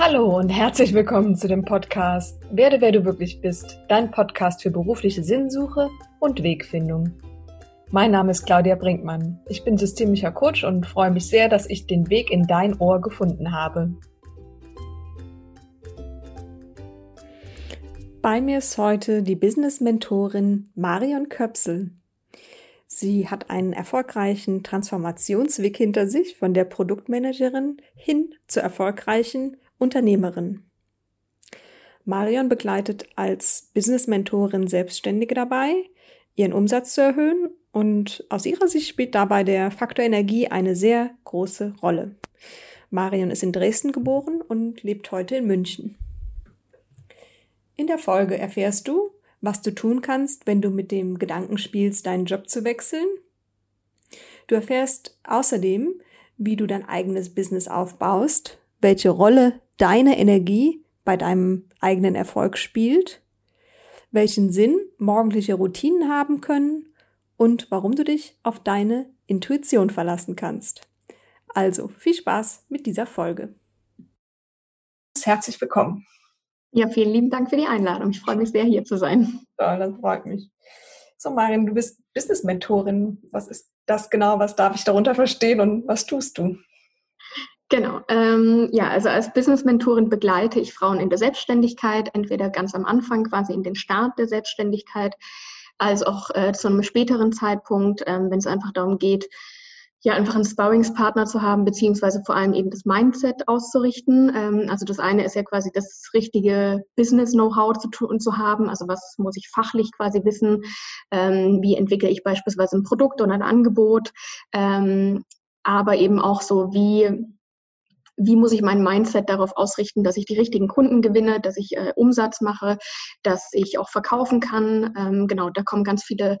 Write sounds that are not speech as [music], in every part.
Hallo und herzlich willkommen zu dem Podcast Werde, wer du wirklich bist, dein Podcast für berufliche Sinnsuche und Wegfindung. Mein Name ist Claudia Brinkmann. Ich bin systemischer Coach und freue mich sehr, dass ich den Weg in dein Ohr gefunden habe. Bei mir ist heute die Business-Mentorin Marion Köpsel. Sie hat einen erfolgreichen Transformationsweg hinter sich von der Produktmanagerin hin zur erfolgreichen Unternehmerin. Marion begleitet als Business-Mentorin Selbstständige dabei, ihren Umsatz zu erhöhen und aus ihrer Sicht spielt dabei der Faktor Energie eine sehr große Rolle. Marion ist in Dresden geboren und lebt heute in München. In der Folge erfährst du, was du tun kannst, wenn du mit dem Gedanken spielst, deinen Job zu wechseln. Du erfährst außerdem, wie du dein eigenes Business aufbaust, welche Rolle deine Energie bei deinem eigenen Erfolg spielt, welchen Sinn morgendliche Routinen haben können und warum du dich auf deine Intuition verlassen kannst. Also viel Spaß mit dieser Folge. Herzlich willkommen. Ja, vielen lieben Dank für die Einladung. Ich freue mich sehr, hier zu sein. Ja, das freut mich. So, Marion, du bist Business-Mentorin. Was ist das genau? Was darf ich darunter verstehen und was tust du? Genau. Ähm, ja, also als Business-Mentorin begleite ich Frauen in der Selbstständigkeit, entweder ganz am Anfang, quasi in den Start der Selbstständigkeit, als auch äh, zu einem späteren Zeitpunkt, ähm, wenn es einfach darum geht, ja, einfach einen Sparringspartner zu haben, beziehungsweise vor allem eben das Mindset auszurichten. Ähm, also das eine ist ja quasi das richtige Business-Know-how zu tun zu haben. Also was muss ich fachlich quasi wissen? Ähm, wie entwickle ich beispielsweise ein Produkt oder ein Angebot? Ähm, aber eben auch so, wie wie muss ich mein Mindset darauf ausrichten, dass ich die richtigen Kunden gewinne, dass ich äh, Umsatz mache, dass ich auch verkaufen kann. Ähm, genau, da kommen ganz viele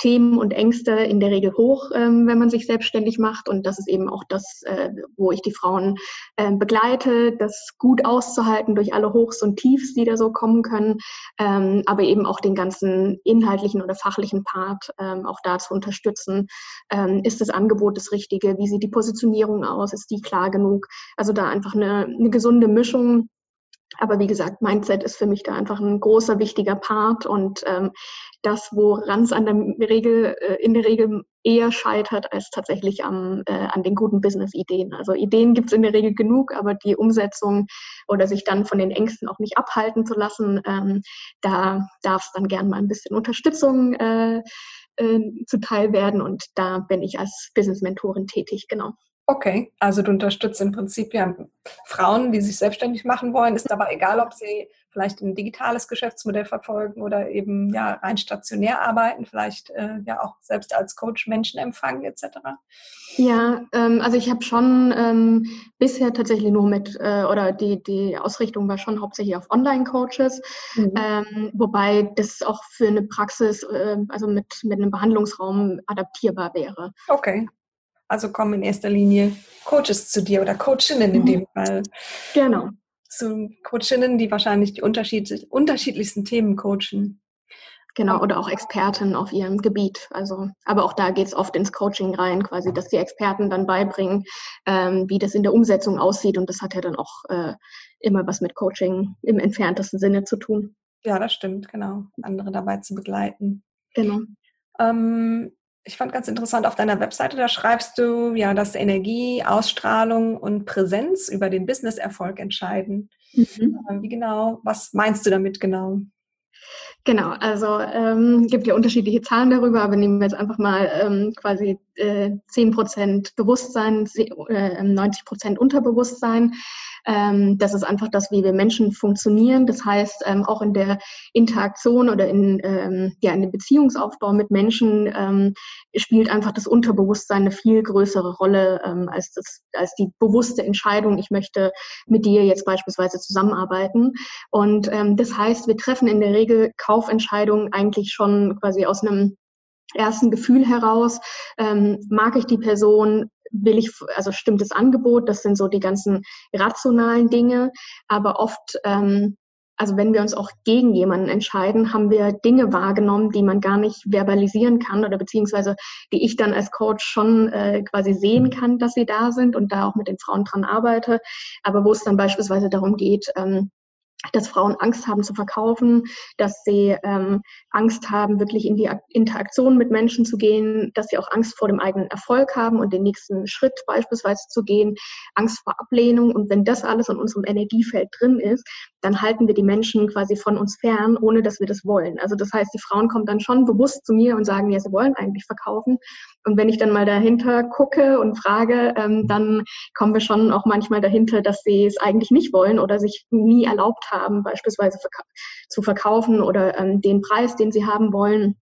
Themen und Ängste in der Regel hoch, ähm, wenn man sich selbstständig macht. Und das ist eben auch das, äh, wo ich die Frauen äh, begleite, das gut auszuhalten durch alle Hochs und Tiefs, die da so kommen können, ähm, aber eben auch den ganzen inhaltlichen oder fachlichen Part ähm, auch da zu unterstützen. Ähm, ist das Angebot das Richtige? Wie sieht die Positionierung aus? Ist die klar genug? Also da einfach eine, eine gesunde Mischung aber wie gesagt, Mindset ist für mich da einfach ein großer, wichtiger Part und ähm, das, woran es an der Regel, äh, in der Regel eher scheitert, als tatsächlich am, äh, an den guten Business-Ideen. Also Ideen gibt es in der Regel genug, aber die Umsetzung oder sich dann von den Ängsten auch nicht abhalten zu lassen, ähm, da darf es dann gern mal ein bisschen Unterstützung äh, äh, zuteil werden und da bin ich als Business-Mentorin tätig, genau. Okay, also du unterstützt im Prinzip ja Frauen, die sich selbstständig machen wollen. Ist aber egal, ob sie vielleicht ein digitales Geschäftsmodell verfolgen oder eben ja rein stationär arbeiten, vielleicht äh, ja auch selbst als Coach Menschen empfangen etc. Ja, ähm, also ich habe schon ähm, bisher tatsächlich nur mit äh, oder die die Ausrichtung war schon hauptsächlich auf Online-Coaches, mhm. ähm, wobei das auch für eine Praxis, äh, also mit mit einem Behandlungsraum adaptierbar wäre. Okay. Also kommen in erster Linie Coaches zu dir oder Coachinnen in mhm. dem Fall. Genau. Zu Coachinnen, die wahrscheinlich die unterschiedlich, unterschiedlichsten Themen coachen. Genau, oder auch Experten auf ihrem Gebiet. Also, aber auch da geht es oft ins Coaching rein, quasi, dass die Experten dann beibringen, ähm, wie das in der Umsetzung aussieht. Und das hat ja dann auch äh, immer was mit Coaching im entferntesten Sinne zu tun. Ja, das stimmt, genau. Andere dabei zu begleiten. Genau. Ähm, ich fand ganz interessant auf deiner Webseite, da schreibst du ja, dass Energie, Ausstrahlung und Präsenz über den Business-Erfolg entscheiden. Mhm. Wie genau, was meinst du damit genau? Genau, also ähm, gibt ja unterschiedliche Zahlen darüber, aber nehmen wir jetzt einfach mal ähm, quasi äh, 10% Bewusstsein, äh, 90% Unterbewusstsein. Ähm, das ist einfach das, wie wir Menschen funktionieren. Das heißt, ähm, auch in der Interaktion oder in, ähm, ja, in dem Beziehungsaufbau mit Menschen ähm, spielt einfach das Unterbewusstsein eine viel größere Rolle ähm, als, das, als die bewusste Entscheidung, ich möchte mit dir jetzt beispielsweise zusammenarbeiten. Und ähm, das heißt, wir treffen in der Regel Kaufentscheidungen eigentlich schon quasi aus einem ersten Gefühl heraus, ähm, mag ich die Person, will ich, also stimmt das Angebot, das sind so die ganzen rationalen Dinge, aber oft ähm, also wenn wir uns auch gegen jemanden entscheiden, haben wir Dinge wahrgenommen, die man gar nicht verbalisieren kann oder beziehungsweise die ich dann als Coach schon äh, quasi sehen kann, dass sie da sind und da auch mit den Frauen dran arbeite. Aber wo es dann beispielsweise darum geht, ähm, dass Frauen Angst haben zu verkaufen, dass sie ähm, Angst haben, wirklich in die Interaktion mit Menschen zu gehen, dass sie auch Angst vor dem eigenen Erfolg haben und den nächsten Schritt beispielsweise zu gehen, Angst vor Ablehnung. Und wenn das alles in unserem Energiefeld drin ist, dann halten wir die Menschen quasi von uns fern, ohne dass wir das wollen. Also das heißt, die Frauen kommen dann schon bewusst zu mir und sagen, ja, sie wollen eigentlich verkaufen. Und wenn ich dann mal dahinter gucke und frage, ähm, dann kommen wir schon auch manchmal dahinter, dass sie es eigentlich nicht wollen oder sich nie erlaubt haben, beispielsweise verka zu verkaufen oder ähm, den Preis, den sie haben wollen,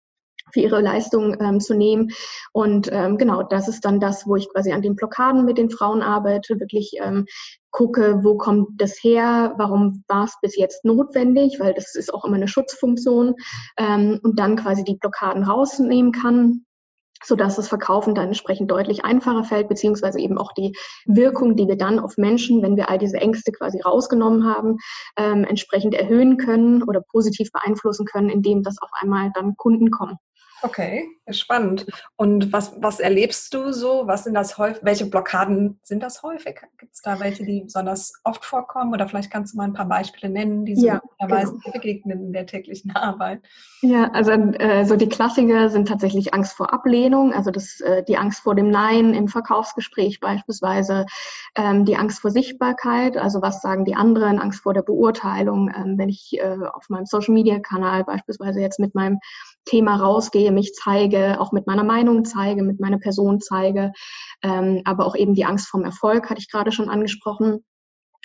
für ihre Leistung ähm, zu nehmen. Und ähm, genau, das ist dann das, wo ich quasi an den Blockaden mit den Frauen arbeite, wirklich ähm, gucke, wo kommt das her, warum war es bis jetzt notwendig, weil das ist auch immer eine Schutzfunktion ähm, und dann quasi die Blockaden rausnehmen kann sodass das Verkaufen dann entsprechend deutlich einfacher fällt, beziehungsweise eben auch die Wirkung, die wir dann auf Menschen, wenn wir all diese Ängste quasi rausgenommen haben, ähm, entsprechend erhöhen können oder positiv beeinflussen können, indem das auf einmal dann Kunden kommen. Okay, spannend. Und was, was erlebst du so? Was sind das häufig? Welche Blockaden sind das häufig? Gibt es da welche, die besonders oft vorkommen? Oder vielleicht kannst du mal ein paar Beispiele nennen, die so ja, genau. begegnen in der täglichen Arbeit. Ja, also äh, so die Klassiker sind tatsächlich Angst vor Ablehnung, also das, äh, die Angst vor dem Nein im Verkaufsgespräch beispielsweise, ähm, die Angst vor Sichtbarkeit, also was sagen die anderen, Angst vor der Beurteilung, ähm, wenn ich äh, auf meinem Social-Media-Kanal beispielsweise jetzt mit meinem Thema rausgehe, mich zeige, auch mit meiner Meinung zeige, mit meiner Person zeige, ähm, aber auch eben die Angst vom Erfolg hatte ich gerade schon angesprochen.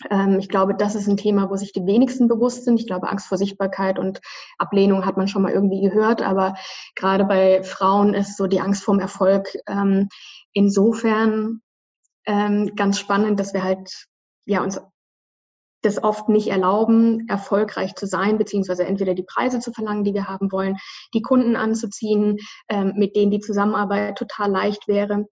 Ähm, ich glaube, das ist ein Thema, wo sich die wenigsten bewusst sind. Ich glaube, Angst vor Sichtbarkeit und Ablehnung hat man schon mal irgendwie gehört, aber gerade bei Frauen ist so die Angst vom Erfolg ähm, insofern ähm, ganz spannend, dass wir halt ja uns das oft nicht erlauben, erfolgreich zu sein, beziehungsweise entweder die Preise zu verlangen, die wir haben wollen, die Kunden anzuziehen, ähm, mit denen die Zusammenarbeit total leicht wäre.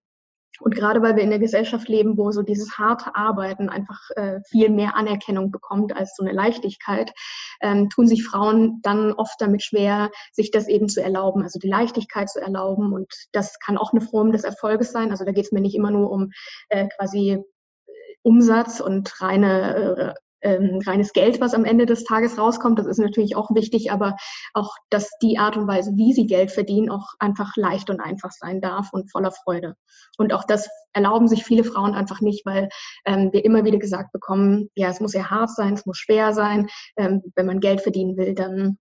Und gerade weil wir in der Gesellschaft leben, wo so dieses harte Arbeiten einfach äh, viel mehr Anerkennung bekommt als so eine Leichtigkeit, ähm, tun sich Frauen dann oft damit schwer, sich das eben zu erlauben, also die Leichtigkeit zu erlauben. Und das kann auch eine Form des Erfolges sein. Also da geht es mir nicht immer nur um äh, quasi Umsatz und reine äh, ähm, reines Geld, was am Ende des Tages rauskommt. Das ist natürlich auch wichtig, aber auch, dass die Art und Weise, wie sie Geld verdienen, auch einfach leicht und einfach sein darf und voller Freude. Und auch das erlauben sich viele Frauen einfach nicht, weil ähm, wir immer wieder gesagt bekommen, ja, es muss ja hart sein, es muss schwer sein. Ähm, wenn man Geld verdienen will, dann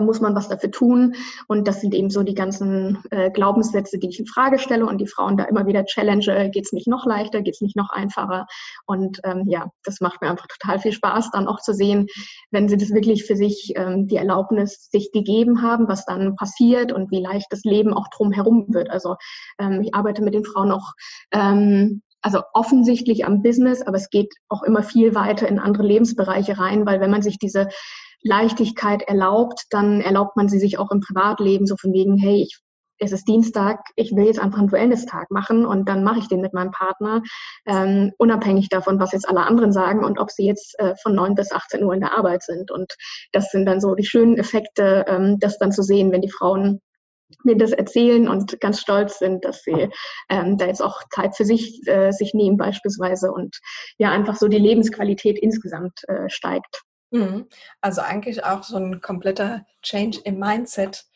muss man was dafür tun. Und das sind eben so die ganzen äh, Glaubenssätze, die ich in Frage stelle und die Frauen da immer wieder challenge. Geht es nicht noch leichter? Geht es nicht noch einfacher? Und ähm, ja, das macht mir einfach total viel Spaß, dann auch zu sehen, wenn sie das wirklich für sich ähm, die Erlaubnis sich gegeben haben, was dann passiert und wie leicht das Leben auch drumherum wird. Also ähm, ich arbeite mit den Frauen auch ähm, also offensichtlich am Business, aber es geht auch immer viel weiter in andere Lebensbereiche rein, weil wenn man sich diese Leichtigkeit erlaubt, dann erlaubt man sie sich auch im Privatleben, so von wegen, hey, ich, es ist Dienstag, ich will jetzt einfach einen Wellness-Tag machen und dann mache ich den mit meinem Partner, ähm, unabhängig davon, was jetzt alle anderen sagen und ob sie jetzt äh, von 9 bis 18 Uhr in der Arbeit sind. Und das sind dann so die schönen Effekte, ähm, das dann zu sehen, wenn die Frauen mir das erzählen und ganz stolz sind, dass sie ähm, da jetzt auch Zeit für sich äh, sich nehmen beispielsweise und ja einfach so die Lebensqualität insgesamt äh, steigt. Mhm. Also eigentlich auch so ein kompletter Change im Mindset,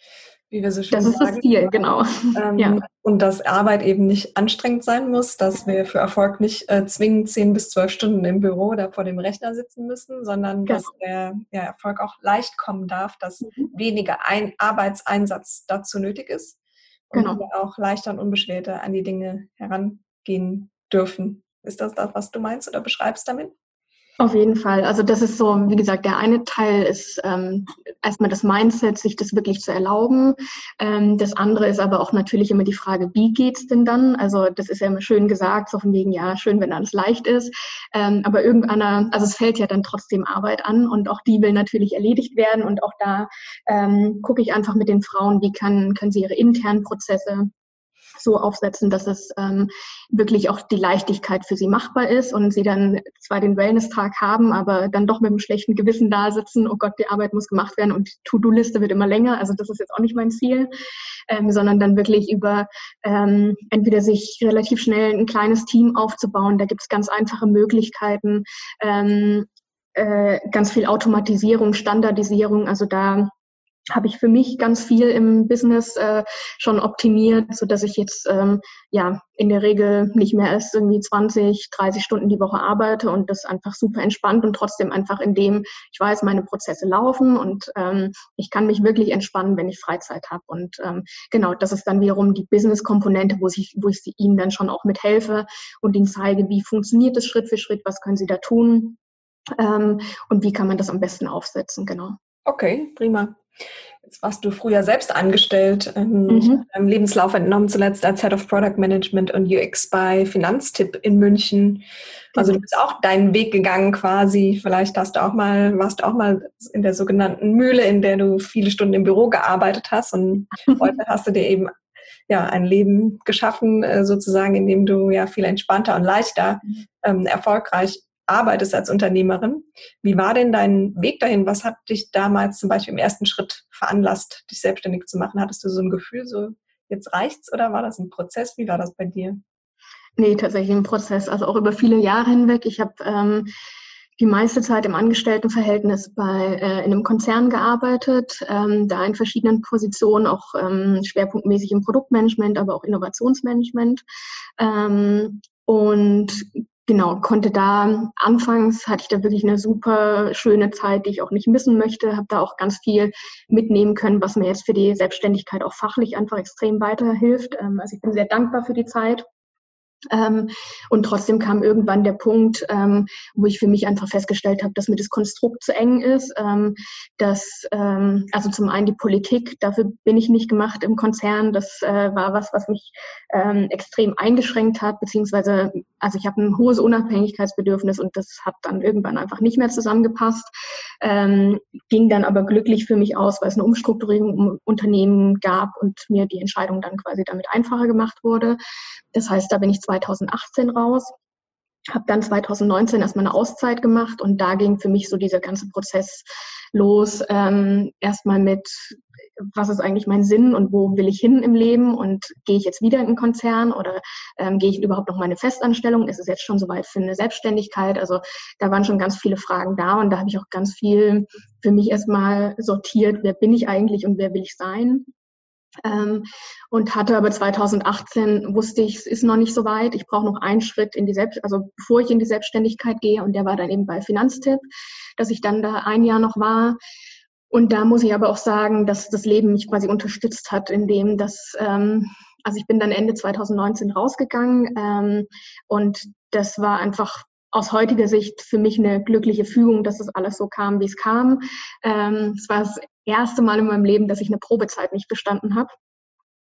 wie wir so schön das sagen. Das ist das Ziel, genau. Ähm, ja. Und dass Arbeit eben nicht anstrengend sein muss, dass wir für Erfolg nicht äh, zwingend zehn bis zwölf Stunden im Büro oder vor dem Rechner sitzen müssen, sondern genau. dass der ja, Erfolg auch leicht kommen darf, dass mhm. weniger ein Arbeitseinsatz dazu nötig ist und genau. wir auch leichter und unbeschwerter an die Dinge herangehen dürfen. Ist das das, was du meinst oder beschreibst damit? Auf jeden Fall. Also das ist so, wie gesagt, der eine Teil ist ähm, erstmal das Mindset, sich das wirklich zu erlauben. Ähm, das andere ist aber auch natürlich immer die Frage, wie geht's denn dann? Also das ist ja immer schön gesagt, so von wegen, ja, schön, wenn alles leicht ist. Ähm, aber irgendeiner, also es fällt ja dann trotzdem Arbeit an und auch die will natürlich erledigt werden. Und auch da ähm, gucke ich einfach mit den Frauen, wie kann, können sie ihre internen Prozesse so aufsetzen, dass es ähm, wirklich auch die Leichtigkeit für sie machbar ist und sie dann zwar den Wellness-Tag haben, aber dann doch mit einem schlechten Gewissen da sitzen, oh Gott, die Arbeit muss gemacht werden und die To-Do-Liste wird immer länger. Also das ist jetzt auch nicht mein Ziel, ähm, sondern dann wirklich über ähm, entweder sich relativ schnell ein kleines Team aufzubauen. Da gibt es ganz einfache Möglichkeiten, ähm, äh, ganz viel Automatisierung, Standardisierung. Also da habe ich für mich ganz viel im Business äh, schon optimiert, so dass ich jetzt ähm, ja in der Regel nicht mehr als irgendwie 20, 30 Stunden die Woche arbeite und das einfach super entspannt und trotzdem einfach in dem, ich weiß, meine Prozesse laufen und ähm, ich kann mich wirklich entspannen, wenn ich Freizeit habe. Und ähm, genau, das ist dann wiederum die Business-Komponente, wo ich, wo ich ihnen dann schon auch mithelfe und ihnen zeige, wie funktioniert es Schritt für Schritt, was können sie da tun ähm, und wie kann man das am besten aufsetzen, genau. Okay, prima. Jetzt warst du früher selbst angestellt, ähm, mhm. im Lebenslauf entnommen, zuletzt als Head of Product Management und UX bei Finanztipp in München. Also du bist auch deinen Weg gegangen quasi. Vielleicht hast du auch mal, warst du auch mal in der sogenannten Mühle, in der du viele Stunden im Büro gearbeitet hast und [laughs] heute hast du dir eben ja ein Leben geschaffen, äh, sozusagen, in dem du ja viel entspannter und leichter mhm. ähm, erfolgreich arbeitest als Unternehmerin. Wie war denn dein Weg dahin? Was hat dich damals zum Beispiel im ersten Schritt veranlasst, dich selbstständig zu machen? Hattest du so ein Gefühl, so jetzt reicht's oder war das ein Prozess? Wie war das bei dir? Nee, tatsächlich ein Prozess. Also auch über viele Jahre hinweg. Ich habe ähm, die meiste Zeit im Angestelltenverhältnis bei äh, in einem Konzern gearbeitet, ähm, da in verschiedenen Positionen, auch ähm, schwerpunktmäßig im Produktmanagement, aber auch Innovationsmanagement. Ähm, und genau, konnte da anfangs hatte ich da wirklich eine super schöne Zeit, die ich auch nicht missen möchte, habe da auch ganz viel mitnehmen können, was mir jetzt für die Selbstständigkeit auch fachlich einfach extrem weiterhilft. Ähm, also ich bin sehr dankbar für die Zeit. Ähm, und trotzdem kam irgendwann der Punkt, ähm, wo ich für mich einfach festgestellt habe, dass mir das Konstrukt zu eng ist. Ähm, dass, also zum einen die Politik, dafür bin ich nicht gemacht im Konzern. Das äh, war was, was mich extrem eingeschränkt hat, beziehungsweise, also ich habe ein hohes Unabhängigkeitsbedürfnis und das hat dann irgendwann einfach nicht mehr zusammengepasst. Ging dann aber glücklich für mich aus, weil es eine Umstrukturierung im Unternehmen gab und mir die Entscheidung dann quasi damit einfacher gemacht wurde. Das heißt, da bin ich 2018 raus, habe dann 2019 erstmal eine Auszeit gemacht und da ging für mich so dieser ganze Prozess los. Ähm, erstmal mit, was ist eigentlich mein Sinn und wo will ich hin im Leben und gehe ich jetzt wieder in einen Konzern oder ähm, gehe ich überhaupt noch meine Festanstellung? Ist es jetzt schon soweit für eine Selbstständigkeit? Also da waren schon ganz viele Fragen da und da habe ich auch ganz viel für mich erstmal sortiert, wer bin ich eigentlich und wer will ich sein? Ähm, und hatte aber 2018 wusste ich, es ist noch nicht so weit. Ich brauche noch einen Schritt in die Selbst, also bevor ich in die Selbstständigkeit gehe. Und der war dann eben bei Finanztipp, dass ich dann da ein Jahr noch war. Und da muss ich aber auch sagen, dass das Leben mich quasi unterstützt hat, indem das, ähm, also ich bin dann Ende 2019 rausgegangen ähm, und das war einfach aus heutiger Sicht für mich eine glückliche Fügung, dass das alles so kam, wie es kam. Ähm, es war das erste Mal in meinem Leben, dass ich eine Probezeit nicht bestanden habe.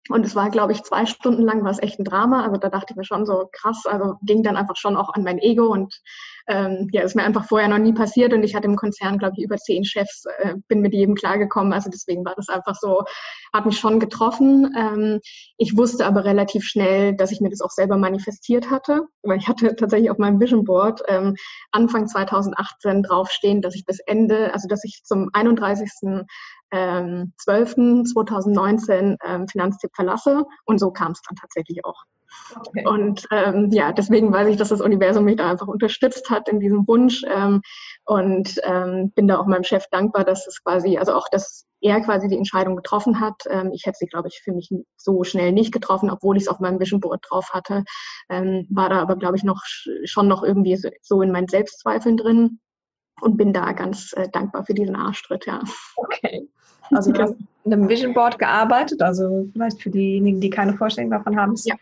Und es war, glaube ich, zwei Stunden lang war es echt ein Drama. Also da dachte ich mir schon so krass, also ging dann einfach schon auch an mein Ego und ähm, ja, ist mir einfach vorher noch nie passiert und ich hatte im Konzern, glaube ich, über zehn Chefs, äh, bin mit jedem klargekommen. Also deswegen war das einfach so, hat mich schon getroffen. Ähm, ich wusste aber relativ schnell, dass ich mir das auch selber manifestiert hatte, weil ich hatte [laughs] tatsächlich auf meinem Vision Board ähm, Anfang 2018 draufstehen, dass ich bis Ende, also dass ich zum 31 ähm, 12.2019 ähm, Finanztipp verlasse. Und so kam es dann tatsächlich auch. Okay. Und ähm, ja, deswegen weiß ich, dass das Universum mich da einfach unterstützt hat in diesem Wunsch ähm, und ähm, bin da auch meinem Chef dankbar, dass es quasi, also auch, dass er quasi die Entscheidung getroffen hat. Ähm, ich hätte sie, glaube ich, für mich so schnell nicht getroffen, obwohl ich es auf meinem Vision Board drauf hatte. Ähm, war da aber, glaube ich, noch schon noch irgendwie so in meinen Selbstzweifeln drin und bin da ganz äh, dankbar für diesen Arschtritt, ja. Okay. Also du hast in einem Vision Board gearbeitet, also vielleicht für diejenigen, die keine Vorstellung davon haben, ist ja.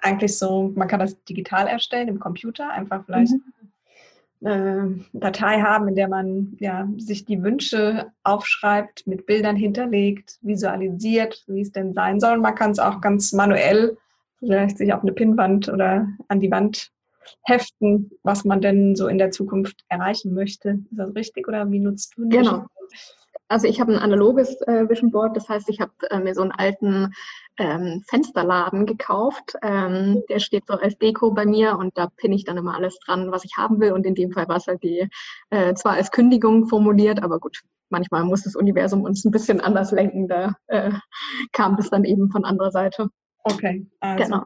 eigentlich so, man kann das digital erstellen im Computer, einfach vielleicht mhm. eine Datei haben, in der man ja, sich die Wünsche aufschreibt, mit Bildern hinterlegt, visualisiert, wie es denn sein soll. Man kann es auch ganz manuell vielleicht sich auf eine Pinnwand oder an die Wand heften, was man denn so in der Zukunft erreichen möchte. Ist das richtig oder wie nutzt du das? Genau. Also ich habe ein analoges äh, Vision Board, das heißt, ich habe äh, mir so einen alten ähm, Fensterladen gekauft. Ähm, der steht so als Deko bei mir und da pinne ich dann immer alles dran, was ich haben will. Und in dem Fall war es halt die, äh, zwar als Kündigung formuliert, aber gut, manchmal muss das Universum uns ein bisschen anders lenken. Da äh, kam das dann eben von anderer Seite. Okay, also genau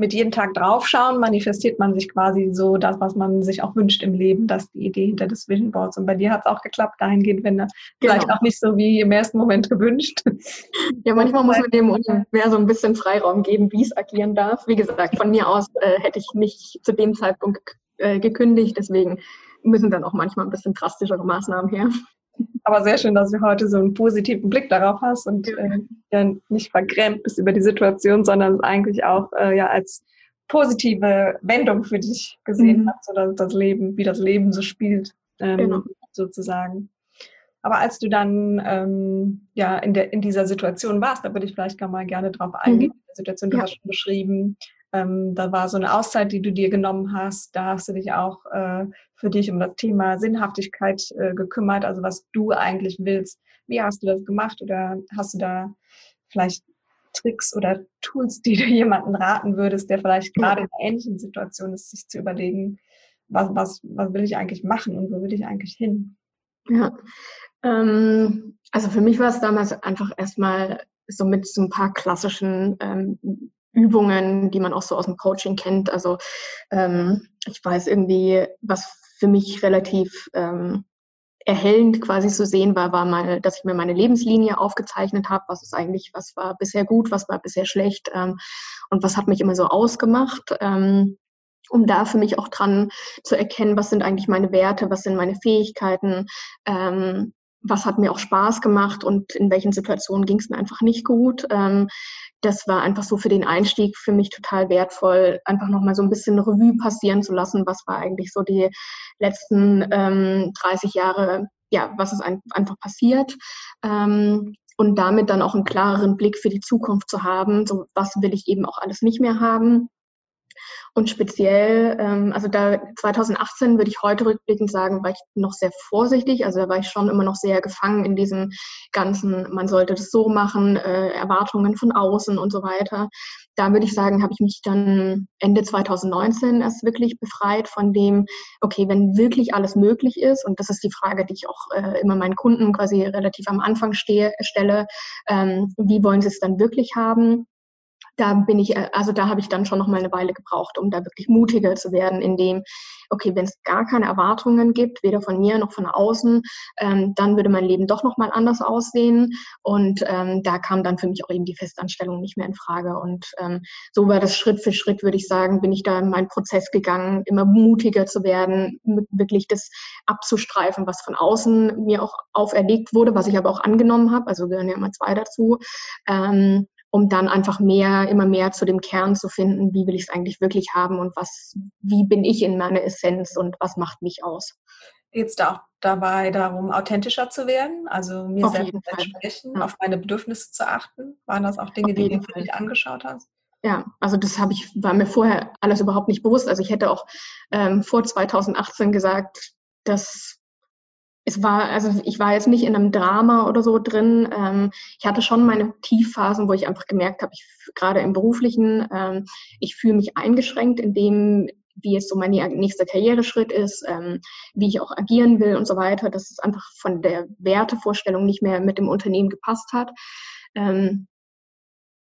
mit jedem Tag draufschauen, manifestiert man sich quasi so das, was man sich auch wünscht im Leben, das ist die Idee hinter des Vision Boards. Und bei dir hat es auch geklappt, dahingehend, wenn genau. vielleicht auch nicht so wie im ersten Moment gewünscht. Ja, manchmal muss man dem Universum ein bisschen Freiraum geben, wie es agieren darf. Wie gesagt, von mir aus äh, hätte ich nicht zu dem Zeitpunkt äh, gekündigt, deswegen müssen dann auch manchmal ein bisschen drastischere Maßnahmen her. Aber sehr schön, dass du heute so einen positiven Blick darauf hast und äh, ja nicht vergrämt bist über die Situation, sondern es eigentlich auch äh, ja als positive Wendung für dich gesehen mhm. hast oder das Leben, wie das Leben so spielt, ähm, genau. sozusagen. Aber als du dann ähm, ja in, der, in dieser Situation warst, da würde ich vielleicht gar mal gerne drauf eingehen. Mhm. Die Situation, du ja. hast schon beschrieben, ähm, da war so eine Auszeit, die du dir genommen hast. Da hast du dich auch äh, für dich um das Thema Sinnhaftigkeit äh, gekümmert, also was du eigentlich willst. Wie hast du das gemacht oder hast du da vielleicht Tricks oder Tools, die [laughs] du jemanden raten würdest, der vielleicht gerade in einer ähnlichen Situation ist, sich zu überlegen, was, was, was will ich eigentlich machen und wo will ich eigentlich hin? Ja, ähm, also für mich war es damals einfach erstmal so mit so ein paar klassischen ähm, Übungen, die man auch so aus dem Coaching kennt. Also ähm, ich weiß irgendwie, was für mich relativ ähm, erhellend quasi zu sehen war, war mal, dass ich mir meine Lebenslinie aufgezeichnet habe, was ist eigentlich, was war bisher gut, was war bisher schlecht ähm, und was hat mich immer so ausgemacht. Ähm, um da für mich auch dran zu erkennen, was sind eigentlich meine Werte, was sind meine Fähigkeiten, ähm, was hat mir auch Spaß gemacht und in welchen Situationen ging es mir einfach nicht gut. Ähm, das war einfach so für den Einstieg für mich total wertvoll, einfach nochmal so ein bisschen Revue passieren zu lassen, was war eigentlich so die letzten ähm, 30 Jahre, ja, was ist ein, einfach passiert. Ähm, und damit dann auch einen klareren Blick für die Zukunft zu haben, so was will ich eben auch alles nicht mehr haben und speziell, ähm, also da 2018 würde ich heute rückblickend sagen, war ich noch sehr vorsichtig. Also da war ich schon immer noch sehr gefangen in diesem ganzen, man sollte das so machen, äh, Erwartungen von außen und so weiter. Da würde ich sagen, habe ich mich dann Ende 2019 erst wirklich befreit von dem, okay, wenn wirklich alles möglich ist, und das ist die Frage, die ich auch äh, immer meinen Kunden quasi relativ am Anfang stehe, stelle, ähm, wie wollen sie es dann wirklich haben? Da bin ich, äh, also da habe ich dann schon noch mal eine Weile gebraucht, um da wirklich mutiger zu werden, in dem, okay, wenn es gar keine Erwartungen gibt, weder von mir noch von außen, ähm, dann würde mein Leben doch noch mal anders aussehen. Und ähm, da kam dann für mich auch eben die Festanstellung nicht mehr in Frage. Und ähm, so war das Schritt für Schritt, würde ich sagen, bin ich da in meinen Prozess gegangen, immer mutiger zu werden, wirklich das abzustreifen, was von außen mir auch auferlegt wurde, was ich aber auch angenommen habe. Also gehören ja immer zwei dazu. Ähm, um dann einfach mehr, immer mehr zu dem Kern zu finden, wie will ich es eigentlich wirklich haben und was, wie bin ich in meiner Essenz und was macht mich aus. Jetzt auch dabei darum, authentischer zu werden, also mir auf selbst zu entsprechen, ja. auf meine Bedürfnisse zu achten. Waren das auch Dinge, die du dir angeschaut hast? Ja, also das habe ich, war mir vorher alles überhaupt nicht bewusst. Also ich hätte auch ähm, vor 2018 gesagt, dass es war, also ich war jetzt nicht in einem Drama oder so drin. Ähm, ich hatte schon meine Tiefphasen, wo ich einfach gemerkt habe, gerade im beruflichen, ähm, ich fühle mich eingeschränkt in dem, wie jetzt so mein nächster Karriereschritt ist, ähm, wie ich auch agieren will und so weiter, dass es einfach von der Wertevorstellung nicht mehr mit dem Unternehmen gepasst hat. Ähm,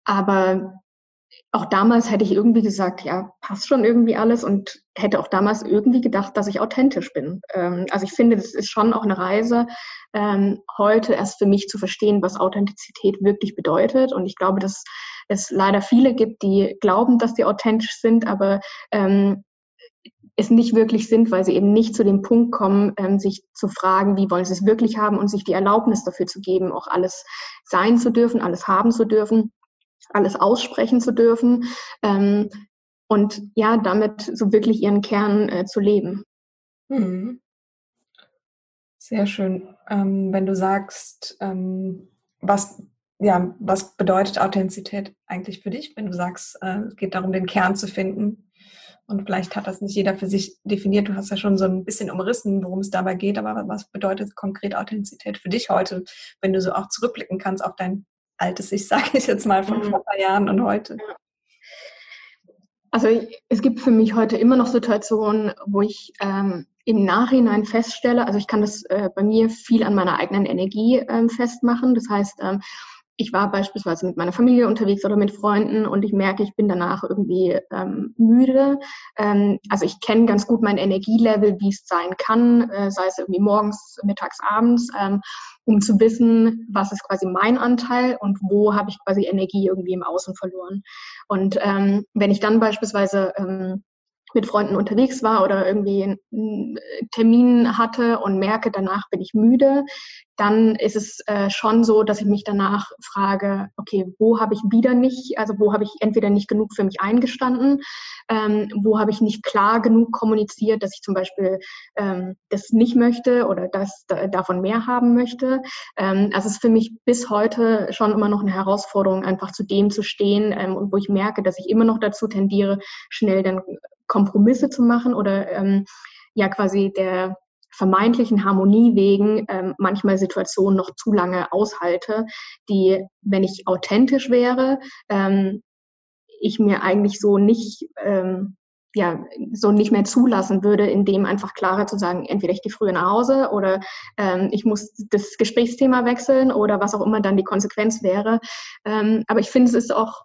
aber auch damals hätte ich irgendwie gesagt, ja, passt schon irgendwie alles und hätte auch damals irgendwie gedacht, dass ich authentisch bin. Ähm, also ich finde, das ist schon auch eine Reise, ähm, heute erst für mich zu verstehen, was Authentizität wirklich bedeutet. Und ich glaube, dass es leider viele gibt, die glauben, dass sie authentisch sind, aber ähm, es nicht wirklich sind, weil sie eben nicht zu dem Punkt kommen, ähm, sich zu fragen, wie wollen sie es wirklich haben und sich die Erlaubnis dafür zu geben, auch alles sein zu dürfen, alles haben zu dürfen alles aussprechen zu dürfen ähm, und ja, damit so wirklich ihren Kern äh, zu leben. Mhm. Sehr schön. Ähm, wenn du sagst, ähm, was, ja, was bedeutet Authentizität eigentlich für dich, wenn du sagst, äh, es geht darum, den Kern zu finden? Und vielleicht hat das nicht jeder für sich definiert. Du hast ja schon so ein bisschen umrissen, worum es dabei geht. Aber was bedeutet konkret Authentizität für dich heute, wenn du so auch zurückblicken kannst auf dein altes Ich, sage ich jetzt mal, von mhm. vor ein paar Jahren und heute? Also es gibt für mich heute immer noch Situationen, wo ich ähm, im Nachhinein feststelle, also ich kann das äh, bei mir viel an meiner eigenen Energie ähm, festmachen. Das heißt, ähm, ich war beispielsweise mit meiner Familie unterwegs oder mit Freunden und ich merke, ich bin danach irgendwie ähm, müde. Ähm, also ich kenne ganz gut mein Energielevel, wie es sein kann, äh, sei es irgendwie morgens, mittags, abends, ähm, um zu wissen, was ist quasi mein Anteil und wo habe ich quasi Energie irgendwie im Außen verloren. Und ähm, wenn ich dann beispielsweise ähm, mit Freunden unterwegs war oder irgendwie einen Termin hatte und merke, danach bin ich müde, dann ist es äh, schon so, dass ich mich danach frage, okay, wo habe ich wieder nicht, also wo habe ich entweder nicht genug für mich eingestanden, ähm, wo habe ich nicht klar genug kommuniziert, dass ich zum Beispiel ähm, das nicht möchte oder das da, davon mehr haben möchte. Ähm, also es ist für mich bis heute schon immer noch eine Herausforderung, einfach zu dem zu stehen ähm, und wo ich merke, dass ich immer noch dazu tendiere, schnell dann Kompromisse zu machen oder ähm, ja quasi der vermeintlichen Harmonie wegen ähm, manchmal Situationen noch zu lange aushalte, die, wenn ich authentisch wäre, ähm, ich mir eigentlich so nicht ähm, ja, so nicht mehr zulassen würde, indem einfach klarer zu sagen, entweder ich gehe früher nach Hause oder ähm, ich muss das Gesprächsthema wechseln oder was auch immer dann die Konsequenz wäre. Ähm, aber ich finde, es ist auch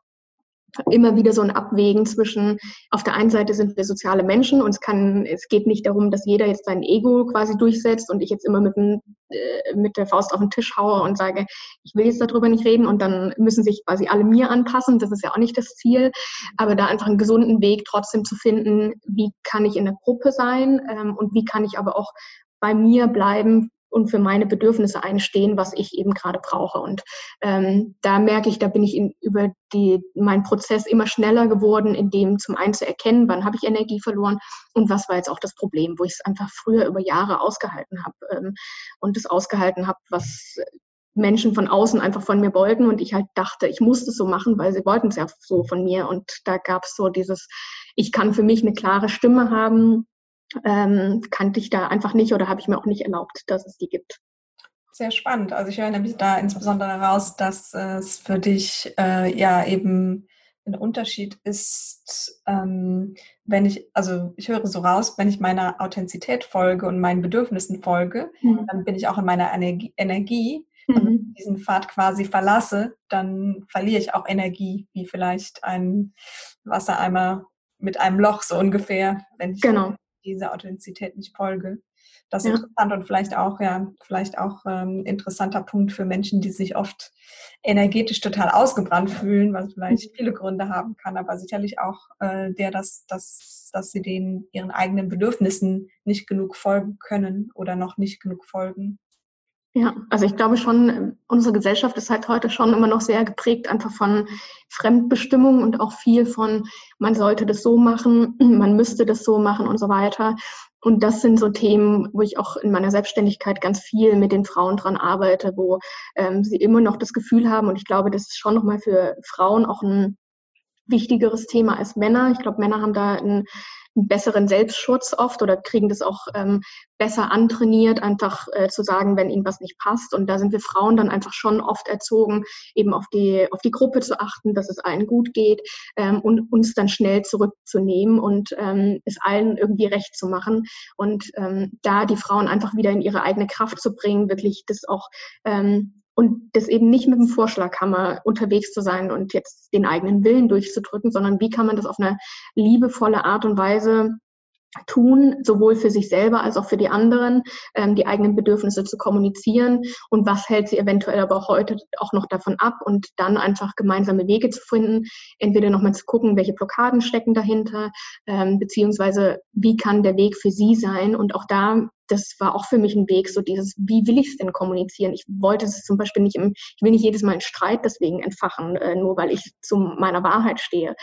immer wieder so ein Abwägen zwischen, auf der einen Seite sind wir soziale Menschen und es kann, es geht nicht darum, dass jeder jetzt sein Ego quasi durchsetzt und ich jetzt immer mit, dem, äh, mit der Faust auf den Tisch haue und sage, ich will jetzt darüber nicht reden und dann müssen sich quasi alle mir anpassen. Das ist ja auch nicht das Ziel. Aber da einfach einen gesunden Weg trotzdem zu finden, wie kann ich in der Gruppe sein ähm, und wie kann ich aber auch bei mir bleiben, und für meine Bedürfnisse einstehen, was ich eben gerade brauche. Und ähm, da merke ich, da bin ich in, über die, mein Prozess immer schneller geworden, in dem zum einen zu erkennen, wann habe ich Energie verloren und was war jetzt auch das Problem, wo ich es einfach früher über Jahre ausgehalten habe ähm, und es ausgehalten habe, was Menschen von außen einfach von mir wollten und ich halt dachte, ich muss das so machen, weil sie wollten es ja so von mir. Und da gab es so dieses, ich kann für mich eine klare Stimme haben, ähm, kannte ich da einfach nicht oder habe ich mir auch nicht erlaubt, dass es die gibt. Sehr spannend. Also ich höre nämlich da insbesondere raus, dass es für dich äh, ja eben ein Unterschied ist, ähm, wenn ich, also ich höre so raus, wenn ich meiner Authentizität folge und meinen Bedürfnissen folge, mhm. dann bin ich auch in meiner Energie. Energie. Mhm. Und wenn ich diesen Pfad quasi verlasse, dann verliere ich auch Energie, wie vielleicht ein Wassereimer mit einem Loch so ungefähr, wenn ich genau dieser Authentizität nicht folge. Das ist ja. interessant und vielleicht auch, ja, vielleicht auch ähm, interessanter Punkt für Menschen, die sich oft energetisch total ausgebrannt fühlen, was vielleicht mhm. viele Gründe haben kann, aber sicherlich auch äh, der, dass, dass, dass sie den ihren eigenen Bedürfnissen nicht genug folgen können oder noch nicht genug folgen. Ja, also ich glaube schon, unsere Gesellschaft ist halt heute schon immer noch sehr geprägt einfach von Fremdbestimmung und auch viel von, man sollte das so machen, [clears throat] man müsste das so machen und so weiter. Und das sind so Themen, wo ich auch in meiner Selbstständigkeit ganz viel mit den Frauen dran arbeite, wo ähm, sie immer noch das Gefühl haben, und ich glaube, das ist schon nochmal für Frauen auch ein wichtigeres Thema als Männer. Ich glaube, Männer haben da ein einen besseren Selbstschutz oft oder kriegen das auch ähm, besser antrainiert, einfach äh, zu sagen, wenn ihnen was nicht passt. Und da sind wir Frauen dann einfach schon oft erzogen, eben auf die, auf die Gruppe zu achten, dass es allen gut geht ähm, und uns dann schnell zurückzunehmen und ähm, es allen irgendwie recht zu machen. Und ähm, da die Frauen einfach wieder in ihre eigene Kraft zu bringen, wirklich das auch ähm, und das eben nicht mit dem Vorschlaghammer unterwegs zu sein und jetzt den eigenen Willen durchzudrücken, sondern wie kann man das auf eine liebevolle Art und Weise tun, sowohl für sich selber als auch für die anderen, ähm, die eigenen Bedürfnisse zu kommunizieren? Und was hält sie eventuell aber auch heute auch noch davon ab? Und dann einfach gemeinsame Wege zu finden, entweder nochmal zu gucken, welche Blockaden stecken dahinter, ähm, beziehungsweise wie kann der Weg für sie sein? Und auch da das war auch für mich ein Weg, so dieses, wie will ich es denn kommunizieren? Ich wollte es zum Beispiel nicht im, ich will nicht jedes Mal einen Streit deswegen entfachen, äh, nur weil ich zu meiner Wahrheit stehe,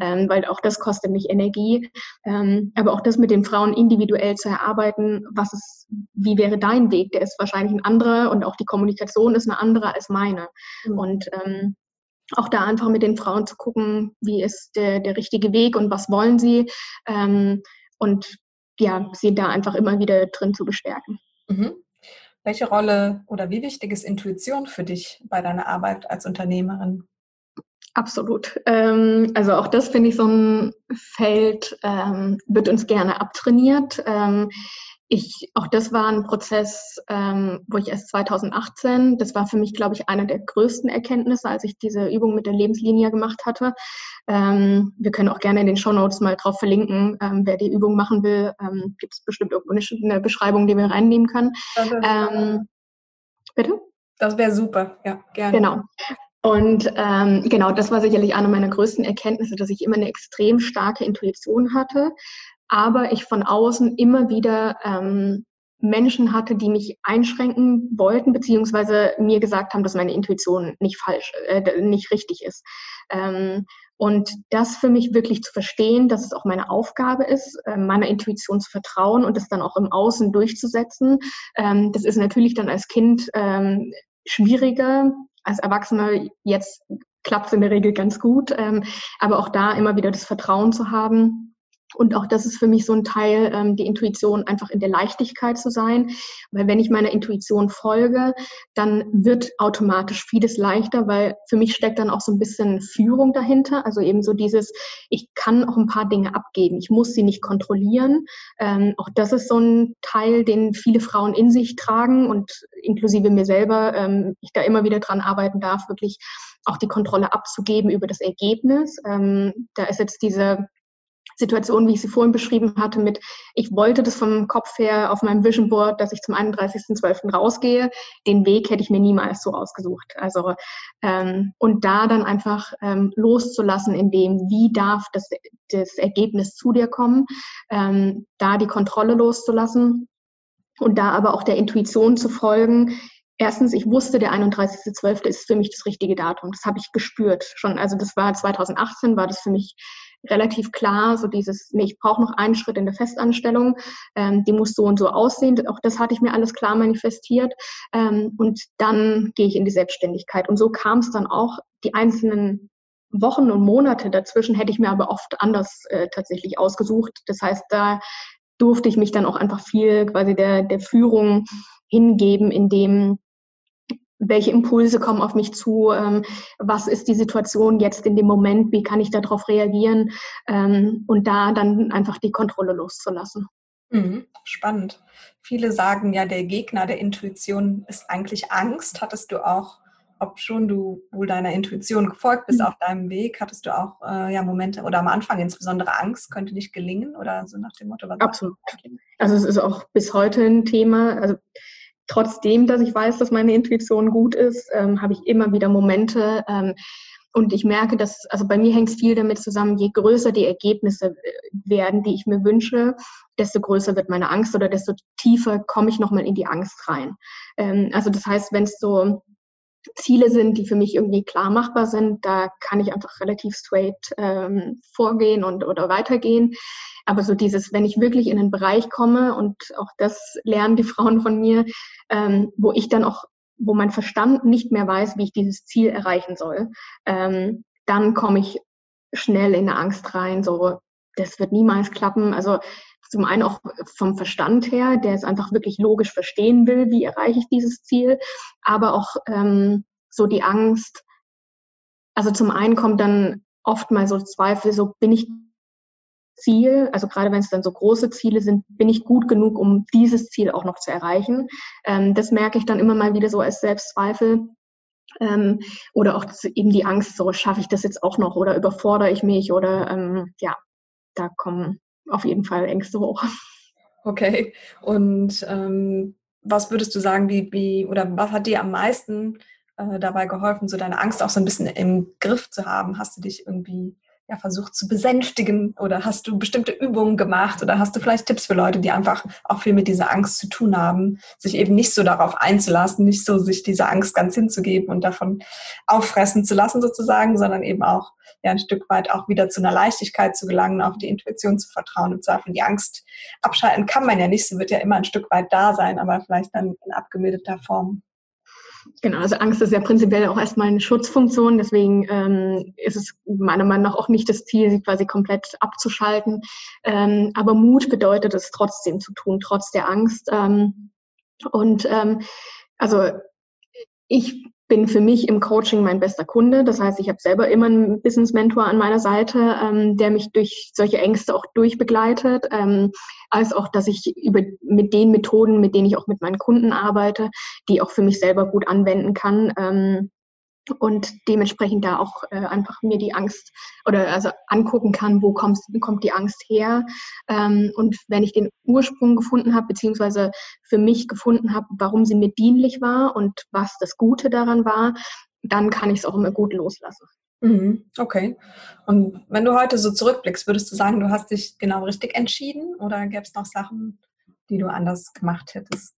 ähm, weil auch das kostet mich Energie. Ähm, aber auch das mit den Frauen individuell zu erarbeiten, was ist, wie wäre dein Weg? Der ist wahrscheinlich ein anderer und auch die Kommunikation ist eine andere als meine. Mhm. Und ähm, auch da einfach mit den Frauen zu gucken, wie ist der, der richtige Weg und was wollen sie. Ähm, und ja, sie da einfach immer wieder drin zu bestärken. Mhm. Welche Rolle oder wie wichtig ist Intuition für dich bei deiner Arbeit als Unternehmerin? Absolut. Ähm, also auch das finde ich so ein Feld, ähm, wird uns gerne abtrainiert. Ähm, ich, auch das war ein Prozess, ähm, wo ich erst 2018, das war für mich, glaube ich, einer der größten Erkenntnisse, als ich diese Übung mit der Lebenslinie gemacht hatte. Ähm, wir können auch gerne in den Show Notes mal drauf verlinken. Ähm, wer die Übung machen will, ähm, gibt es bestimmt irgendwo eine Beschreibung, die wir reinnehmen können. Ähm, bitte? Das wäre super, ja, gerne. Genau. Und ähm, genau, das war sicherlich eine meiner größten Erkenntnisse, dass ich immer eine extrem starke Intuition hatte, aber ich von außen immer wieder ähm, Menschen hatte, die mich einschränken wollten, beziehungsweise mir gesagt haben, dass meine Intuition nicht falsch, äh, nicht richtig ist. Ähm, und das für mich wirklich zu verstehen, dass es auch meine Aufgabe ist, äh, meiner Intuition zu vertrauen und das dann auch im Außen durchzusetzen. Ähm, das ist natürlich dann als Kind ähm, schwieriger. Als Erwachsener jetzt klappt es in der Regel ganz gut. Ähm, aber auch da immer wieder das Vertrauen zu haben, und auch das ist für mich so ein Teil, ähm, die Intuition einfach in der Leichtigkeit zu sein. Weil wenn ich meiner Intuition folge, dann wird automatisch vieles leichter, weil für mich steckt dann auch so ein bisschen Führung dahinter. Also eben so dieses, ich kann auch ein paar Dinge abgeben. Ich muss sie nicht kontrollieren. Ähm, auch das ist so ein Teil, den viele Frauen in sich tragen und inklusive mir selber, ähm, ich da immer wieder dran arbeiten darf, wirklich auch die Kontrolle abzugeben über das Ergebnis. Ähm, da ist jetzt diese Situation, wie ich sie vorhin beschrieben hatte, mit ich wollte das vom Kopf her auf meinem Vision Board, dass ich zum 31.12. rausgehe. Den Weg hätte ich mir niemals so ausgesucht. Also ähm, und da dann einfach ähm, loszulassen, in dem, wie darf das, das Ergebnis zu dir kommen, ähm, da die Kontrolle loszulassen und da aber auch der Intuition zu folgen, Erstens, ich wusste, der 31.12. ist für mich das richtige Datum. Das habe ich gespürt schon. Also das war 2018, war das für mich relativ klar, so dieses, nee, ich brauche noch einen Schritt in der Festanstellung, ähm, die muss so und so aussehen. Auch das hatte ich mir alles klar manifestiert. Ähm, und dann gehe ich in die Selbstständigkeit. Und so kam es dann auch, die einzelnen Wochen und Monate dazwischen hätte ich mir aber oft anders äh, tatsächlich ausgesucht. Das heißt, da durfte ich mich dann auch einfach viel quasi der, der Führung hingeben, in dem welche Impulse kommen auf mich zu, ähm, was ist die Situation jetzt in dem Moment, wie kann ich darauf reagieren ähm, und da dann einfach die Kontrolle loszulassen. Mhm, spannend. Viele sagen ja, der Gegner der Intuition ist eigentlich Angst. Hattest du auch, ob schon du wohl deiner Intuition gefolgt bist mhm. auf deinem Weg, hattest du auch äh, ja Momente oder am Anfang insbesondere Angst, könnte nicht gelingen oder so nach dem Motto? Was Absolut. Also es ist auch bis heute ein Thema. Also trotzdem, dass ich weiß, dass meine Intuition gut ist, ähm, habe ich immer wieder Momente. Ähm, und ich merke, dass, also bei mir hängt es viel damit zusammen, je größer die Ergebnisse äh, werden, die ich mir wünsche, desto größer wird meine Angst oder desto tiefer komme ich nochmal in die Angst rein. Ähm, also das heißt, wenn es so Ziele sind, die für mich irgendwie klar machbar sind, da kann ich einfach relativ straight ähm, vorgehen und oder weitergehen. Aber so dieses, wenn ich wirklich in einen Bereich komme und auch das lernen die [laughs] Frauen von mir, ähm, wo ich dann auch, wo mein Verstand nicht mehr weiß, wie ich dieses Ziel erreichen soll, ähm, dann komme ich schnell in eine Angst rein, so das wird niemals klappen. Also zum einen auch vom Verstand her, der es einfach wirklich logisch verstehen will, wie erreiche ich dieses Ziel, aber auch ähm, so die Angst. Also zum einen kommt dann oft mal so Zweifel, so bin ich Ziel, also gerade wenn es dann so große Ziele sind, bin ich gut genug, um dieses Ziel auch noch zu erreichen. Ähm, das merke ich dann immer mal wieder so als Selbstzweifel. Ähm, oder auch eben die Angst, so schaffe ich das jetzt auch noch oder überfordere ich mich oder ähm, ja, da kommen auf jeden Fall Ängste hoch. Okay. Und ähm, was würdest du sagen, wie, wie oder was hat dir am meisten äh, dabei geholfen, so deine Angst auch so ein bisschen im Griff zu haben? Hast du dich irgendwie ja, versucht zu besänftigen oder hast du bestimmte Übungen gemacht oder hast du vielleicht Tipps für Leute, die einfach auch viel mit dieser Angst zu tun haben, sich eben nicht so darauf einzulassen, nicht so sich dieser Angst ganz hinzugeben und davon auffressen zu lassen sozusagen, sondern eben auch ja ein Stück weit auch wieder zu einer Leichtigkeit zu gelangen, auf die Intuition zu vertrauen und Zweifel die Angst abschalten kann man ja nicht, sie wird ja immer ein Stück weit da sein, aber vielleicht dann in abgemilderter Form. Genau, also Angst ist ja prinzipiell auch erstmal eine Schutzfunktion, deswegen ähm, ist es meiner Meinung nach auch nicht das Ziel, sie quasi komplett abzuschalten. Ähm, aber Mut bedeutet es trotzdem zu tun, trotz der Angst. Ähm, und ähm, also ich bin für mich im Coaching mein bester Kunde. Das heißt, ich habe selber immer einen Business Mentor an meiner Seite, ähm, der mich durch solche Ängste auch durchbegleitet, ähm, als auch, dass ich über mit den Methoden, mit denen ich auch mit meinen Kunden arbeite, die auch für mich selber gut anwenden kann, ähm, und dementsprechend da auch äh, einfach mir die Angst oder also angucken kann, wo kommt, kommt die Angst her. Ähm, und wenn ich den Ursprung gefunden habe, beziehungsweise für mich gefunden habe, warum sie mir dienlich war und was das Gute daran war, dann kann ich es auch immer gut loslassen. Mhm, okay. Und wenn du heute so zurückblickst, würdest du sagen, du hast dich genau richtig entschieden oder gäbe es noch Sachen, die du anders gemacht hättest?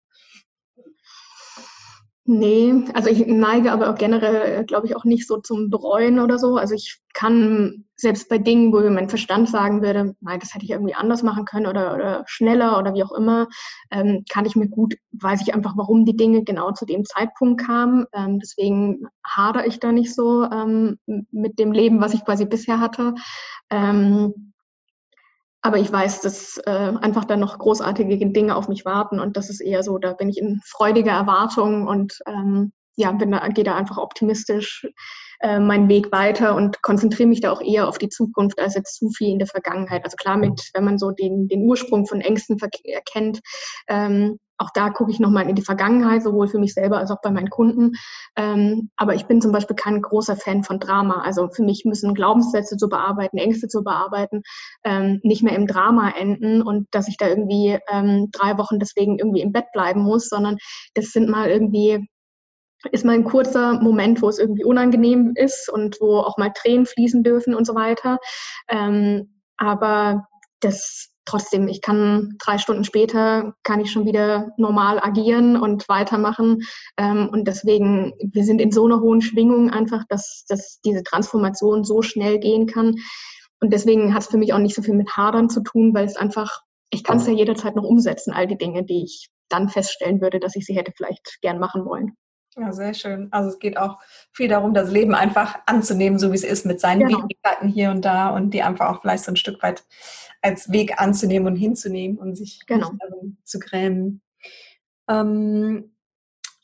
Nee, also ich neige aber auch generell, glaube ich, auch nicht so zum Bereuen oder so. Also ich kann selbst bei Dingen, wo mein Verstand sagen würde, nein, das hätte ich irgendwie anders machen können oder, oder schneller oder wie auch immer, ähm, kann ich mir gut, weiß ich einfach, warum die Dinge genau zu dem Zeitpunkt kamen. Ähm, deswegen hadere ich da nicht so ähm, mit dem Leben, was ich quasi bisher hatte. Ähm, aber ich weiß, dass äh, einfach dann noch großartige Dinge auf mich warten und das ist eher so, da bin ich in freudiger Erwartung und ähm, ja, bin da, gehe da einfach optimistisch äh, meinen Weg weiter und konzentriere mich da auch eher auf die Zukunft als jetzt zu viel in der Vergangenheit. Also klar, mit, wenn man so den, den Ursprung von Ängsten erkennt, ähm, auch da gucke ich nochmal in die Vergangenheit, sowohl für mich selber als auch bei meinen Kunden. Ähm, aber ich bin zum Beispiel kein großer Fan von Drama. Also für mich müssen Glaubenssätze zu bearbeiten, Ängste zu bearbeiten, ähm, nicht mehr im Drama enden und dass ich da irgendwie ähm, drei Wochen deswegen irgendwie im Bett bleiben muss, sondern das sind mal irgendwie ist mal ein kurzer Moment, wo es irgendwie unangenehm ist und wo auch mal Tränen fließen dürfen und so weiter. Ähm, aber das trotzdem, ich kann drei Stunden später, kann ich schon wieder normal agieren und weitermachen. Ähm, und deswegen, wir sind in so einer hohen Schwingung einfach, dass, dass diese Transformation so schnell gehen kann. Und deswegen hat es für mich auch nicht so viel mit Hadern zu tun, weil es einfach, ich kann es ja jederzeit noch umsetzen, all die Dinge, die ich dann feststellen würde, dass ich sie hätte vielleicht gern machen wollen. Ja, sehr schön. Also es geht auch viel darum, das Leben einfach anzunehmen, so wie es ist, mit seinen genau. Widrigkeiten hier und da und die einfach auch vielleicht so ein Stück weit als Weg anzunehmen und hinzunehmen und sich genau. darum zu grämen. Ähm,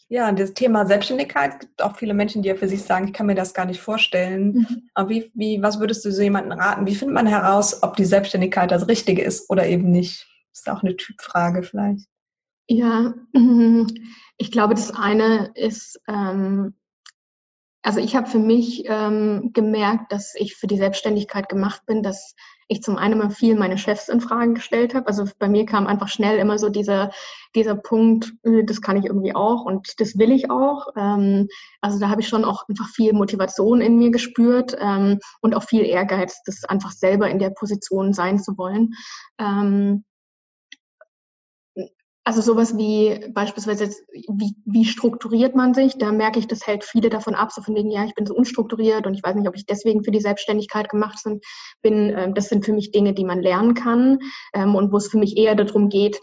ja, das Thema Selbstständigkeit gibt auch viele Menschen, die ja für sich sagen, ich kann mir das gar nicht vorstellen. Mhm. Aber wie, wie, was würdest du so jemandem raten? Wie findet man heraus, ob die Selbstständigkeit das Richtige ist oder eben nicht? Das ist auch eine Typfrage vielleicht. Ja, [clears throat] ich glaube, das eine ist, ähm, also ich habe für mich ähm, gemerkt, dass ich für die Selbstständigkeit gemacht bin, dass ich zum einen mal viel meine Chefs in Frage gestellt habe. Also bei mir kam einfach schnell immer so dieser, dieser Punkt, äh, das kann ich irgendwie auch und das will ich auch. Ähm, also da habe ich schon auch einfach viel Motivation in mir gespürt ähm, und auch viel Ehrgeiz, das einfach selber in der Position sein zu wollen. Ähm, also sowas wie beispielsweise jetzt, wie, wie strukturiert man sich, da merke ich, das hält viele davon ab, so von wegen, ja, ich bin so unstrukturiert und ich weiß nicht, ob ich deswegen für die Selbstständigkeit gemacht bin. Ähm, das sind für mich Dinge, die man lernen kann ähm, und wo es für mich eher darum geht,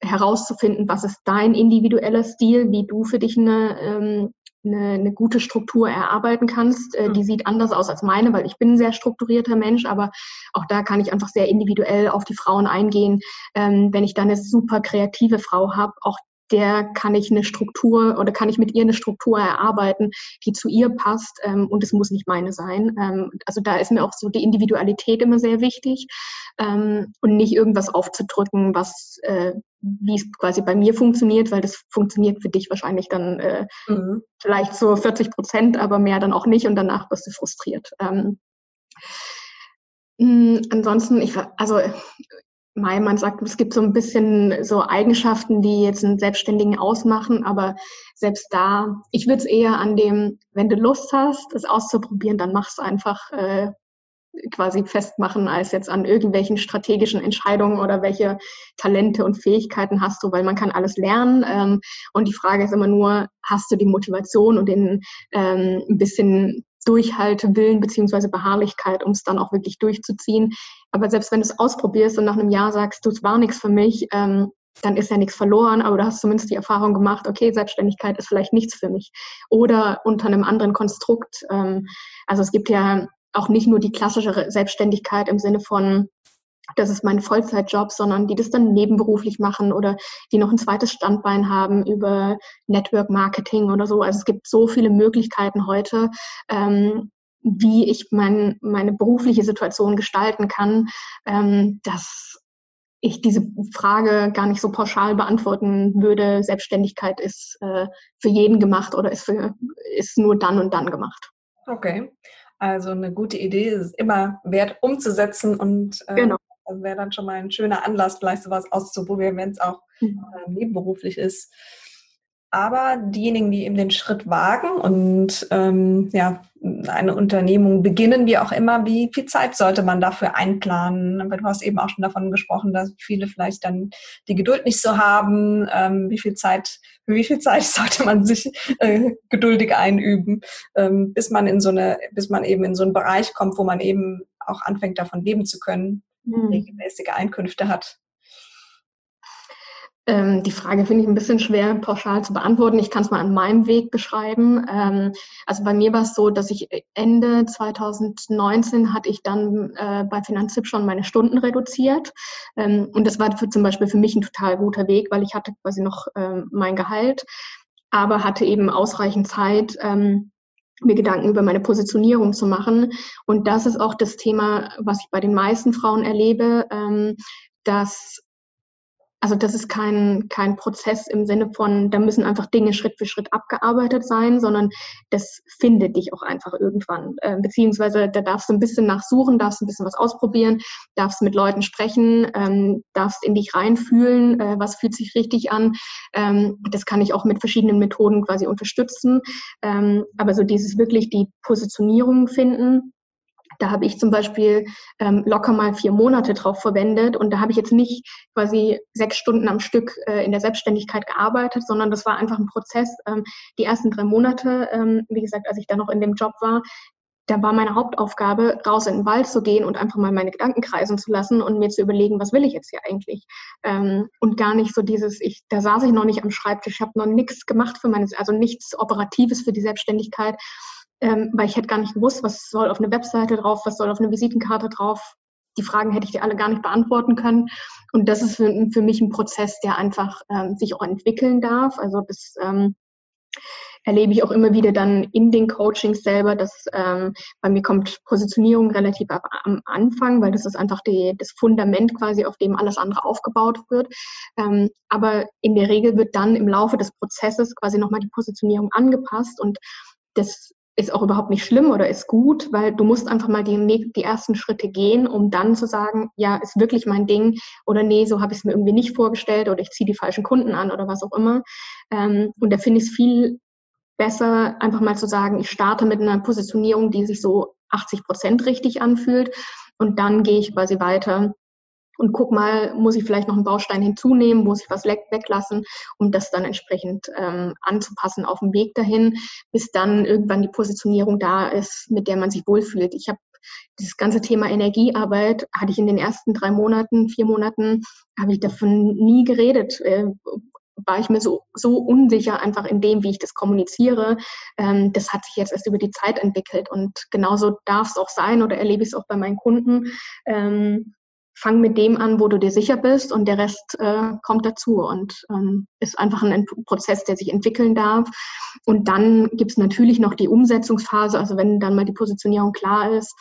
herauszufinden, was ist dein individueller Stil, wie du für dich eine, ähm, eine, eine gute Struktur erarbeiten kannst. Äh, die mhm. sieht anders aus als meine, weil ich bin ein sehr strukturierter Mensch, aber auch da kann ich einfach sehr individuell auf die Frauen eingehen. Ähm, wenn ich dann eine super kreative Frau habe, auch der kann ich eine Struktur oder kann ich mit ihr eine Struktur erarbeiten, die zu ihr passt ähm, und es muss nicht meine sein. Ähm, also da ist mir auch so die Individualität immer sehr wichtig ähm, und nicht irgendwas aufzudrücken, was äh, wie es quasi bei mir funktioniert, weil das funktioniert für dich wahrscheinlich dann äh, mhm. vielleicht so 40 Prozent, aber mehr dann auch nicht und danach bist du frustriert. Ähm, mh, ansonsten, ich, also Mai, man sagt, es gibt so ein bisschen so Eigenschaften, die jetzt einen Selbstständigen ausmachen, aber selbst da, ich würde es eher an dem, wenn du Lust hast, es auszuprobieren, dann mach's einfach äh, quasi festmachen, als jetzt an irgendwelchen strategischen Entscheidungen oder welche Talente und Fähigkeiten hast du, weil man kann alles lernen. Ähm, und die Frage ist immer nur, hast du die Motivation und den ähm, ein bisschen Durchhaltewillen beziehungsweise Beharrlichkeit, um es dann auch wirklich durchzuziehen. Aber selbst wenn du es ausprobierst und nach einem Jahr sagst, du, es war nichts für mich, ähm, dann ist ja nichts verloren, aber du hast zumindest die Erfahrung gemacht, okay, Selbstständigkeit ist vielleicht nichts für mich. Oder unter einem anderen Konstrukt. Ähm, also es gibt ja auch nicht nur die klassische Selbstständigkeit im Sinne von, das ist mein Vollzeitjob, sondern die das dann nebenberuflich machen oder die noch ein zweites Standbein haben über Network Marketing oder so. Also es gibt so viele Möglichkeiten heute, ähm, wie ich mein, meine berufliche Situation gestalten kann, ähm, dass ich diese Frage gar nicht so pauschal beantworten würde. Selbstständigkeit ist äh, für jeden gemacht oder ist, für, ist nur dann und dann gemacht. Okay. Also eine gute Idee ist immer wert umzusetzen und äh, genau. wäre dann schon mal ein schöner Anlass, vielleicht sowas auszuprobieren, wenn es auch mhm. äh, nebenberuflich ist. Aber diejenigen, die eben den Schritt wagen und ähm, ja, eine Unternehmung beginnen, wie auch immer, wie viel Zeit sollte man dafür einplanen? Weil du hast eben auch schon davon gesprochen, dass viele vielleicht dann die Geduld nicht so haben. Ähm, wie viel Zeit, für wie viel Zeit [laughs] sollte man sich äh, geduldig einüben, ähm, bis man in so eine, bis man eben in so einen Bereich kommt, wo man eben auch anfängt, davon leben zu können, mhm. regelmäßige Einkünfte hat? Ähm, die Frage finde ich ein bisschen schwer pauschal zu beantworten. Ich kann es mal an meinem Weg beschreiben. Ähm, also bei mir war es so, dass ich Ende 2019 hatte ich dann äh, bei Finanztipp schon meine Stunden reduziert. Ähm, und das war für, zum Beispiel für mich ein total guter Weg, weil ich hatte quasi noch ähm, mein Gehalt, aber hatte eben ausreichend Zeit, ähm, mir Gedanken über meine Positionierung zu machen. Und das ist auch das Thema, was ich bei den meisten Frauen erlebe, ähm, dass also das ist kein, kein Prozess im Sinne von, da müssen einfach Dinge Schritt für Schritt abgearbeitet sein, sondern das findet dich auch einfach irgendwann. Äh, beziehungsweise da darfst du ein bisschen nachsuchen, darfst ein bisschen was ausprobieren, darfst mit Leuten sprechen, ähm, darfst in dich reinfühlen, äh, was fühlt sich richtig an. Ähm, das kann ich auch mit verschiedenen Methoden quasi unterstützen. Ähm, aber so dieses wirklich die Positionierung finden, da habe ich zum Beispiel ähm, locker mal vier Monate drauf verwendet und da habe ich jetzt nicht quasi sechs Stunden am Stück äh, in der Selbstständigkeit gearbeitet, sondern das war einfach ein Prozess. Ähm, die ersten drei Monate, ähm, wie gesagt, als ich da noch in dem Job war, da war meine Hauptaufgabe, raus in den Wald zu gehen und einfach mal meine Gedanken kreisen zu lassen und mir zu überlegen, was will ich jetzt hier eigentlich? Ähm, und gar nicht so dieses, ich, da saß ich noch nicht am Schreibtisch, habe noch nichts gemacht für meine, also nichts Operatives für die Selbstständigkeit ähm, weil ich hätte gar nicht gewusst, was soll auf eine Webseite drauf, was soll auf eine Visitenkarte drauf. Die Fragen hätte ich dir alle gar nicht beantworten können. Und das ist für, für mich ein Prozess, der einfach ähm, sich auch entwickeln darf. Also das ähm, erlebe ich auch immer wieder dann in den Coachings selber, dass ähm, bei mir kommt Positionierung relativ am Anfang, weil das ist einfach die, das Fundament quasi, auf dem alles andere aufgebaut wird. Ähm, aber in der Regel wird dann im Laufe des Prozesses quasi nochmal die Positionierung angepasst und das ist auch überhaupt nicht schlimm oder ist gut, weil du musst einfach mal die, die ersten Schritte gehen, um dann zu sagen, ja, ist wirklich mein Ding oder nee, so habe ich es mir irgendwie nicht vorgestellt oder ich ziehe die falschen Kunden an oder was auch immer. Ähm, und da finde ich es viel besser, einfach mal zu sagen, ich starte mit einer Positionierung, die sich so 80 Prozent richtig anfühlt und dann gehe ich quasi weiter und guck mal, muss ich vielleicht noch einen Baustein hinzunehmen, muss ich was weglassen, um das dann entsprechend ähm, anzupassen auf dem Weg dahin, bis dann irgendwann die Positionierung da ist, mit der man sich wohlfühlt. Ich habe dieses ganze Thema Energiearbeit hatte ich in den ersten drei Monaten, vier Monaten, habe ich davon nie geredet. Äh, war ich mir so, so unsicher einfach in dem, wie ich das kommuniziere. Ähm, das hat sich jetzt erst über die Zeit entwickelt und genauso darf es auch sein oder erlebe ich es auch bei meinen Kunden. Ähm, fang mit dem an, wo du dir sicher bist und der Rest äh, kommt dazu und ähm, ist einfach ein Prozess, der sich entwickeln darf. Und dann gibt es natürlich noch die Umsetzungsphase, also wenn dann mal die Positionierung klar ist,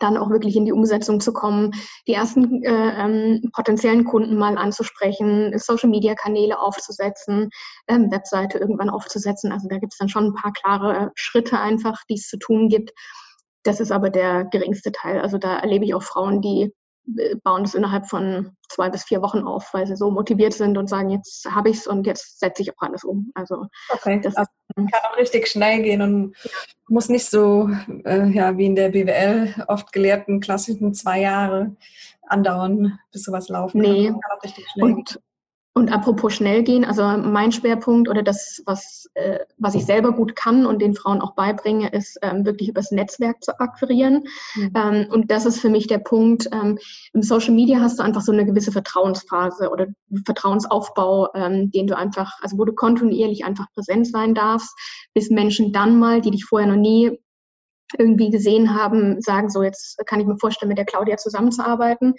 dann auch wirklich in die Umsetzung zu kommen, die ersten äh, ähm, potenziellen Kunden mal anzusprechen, Social-Media-Kanäle aufzusetzen, ähm, Webseite irgendwann aufzusetzen. Also da gibt es dann schon ein paar klare Schritte einfach, die es zu tun gibt. Das ist aber der geringste Teil. Also da erlebe ich auch Frauen, die bauen das innerhalb von zwei bis vier Wochen auf, weil sie so motiviert sind und sagen, jetzt habe ich es und jetzt setze ich auch alles um. Also okay. das also kann auch richtig schnell gehen und muss nicht so äh, ja, wie in der BWL oft gelehrten klassischen zwei Jahre andauern, bis sowas laufen nee. kann. und, und apropos schnell gehen, also mein Schwerpunkt oder das, was, äh, was ich selber gut kann und den Frauen auch beibringe, ist ähm, wirklich übers Netzwerk zu akquirieren. Mhm. Ähm, und das ist für mich der Punkt. Ähm, Im Social Media hast du einfach so eine gewisse Vertrauensphase oder Vertrauensaufbau, ähm, den du einfach, also wo du kontinuierlich einfach präsent sein darfst, bis Menschen dann mal, die dich vorher noch nie irgendwie gesehen haben, sagen, so jetzt kann ich mir vorstellen, mit der Claudia zusammenzuarbeiten.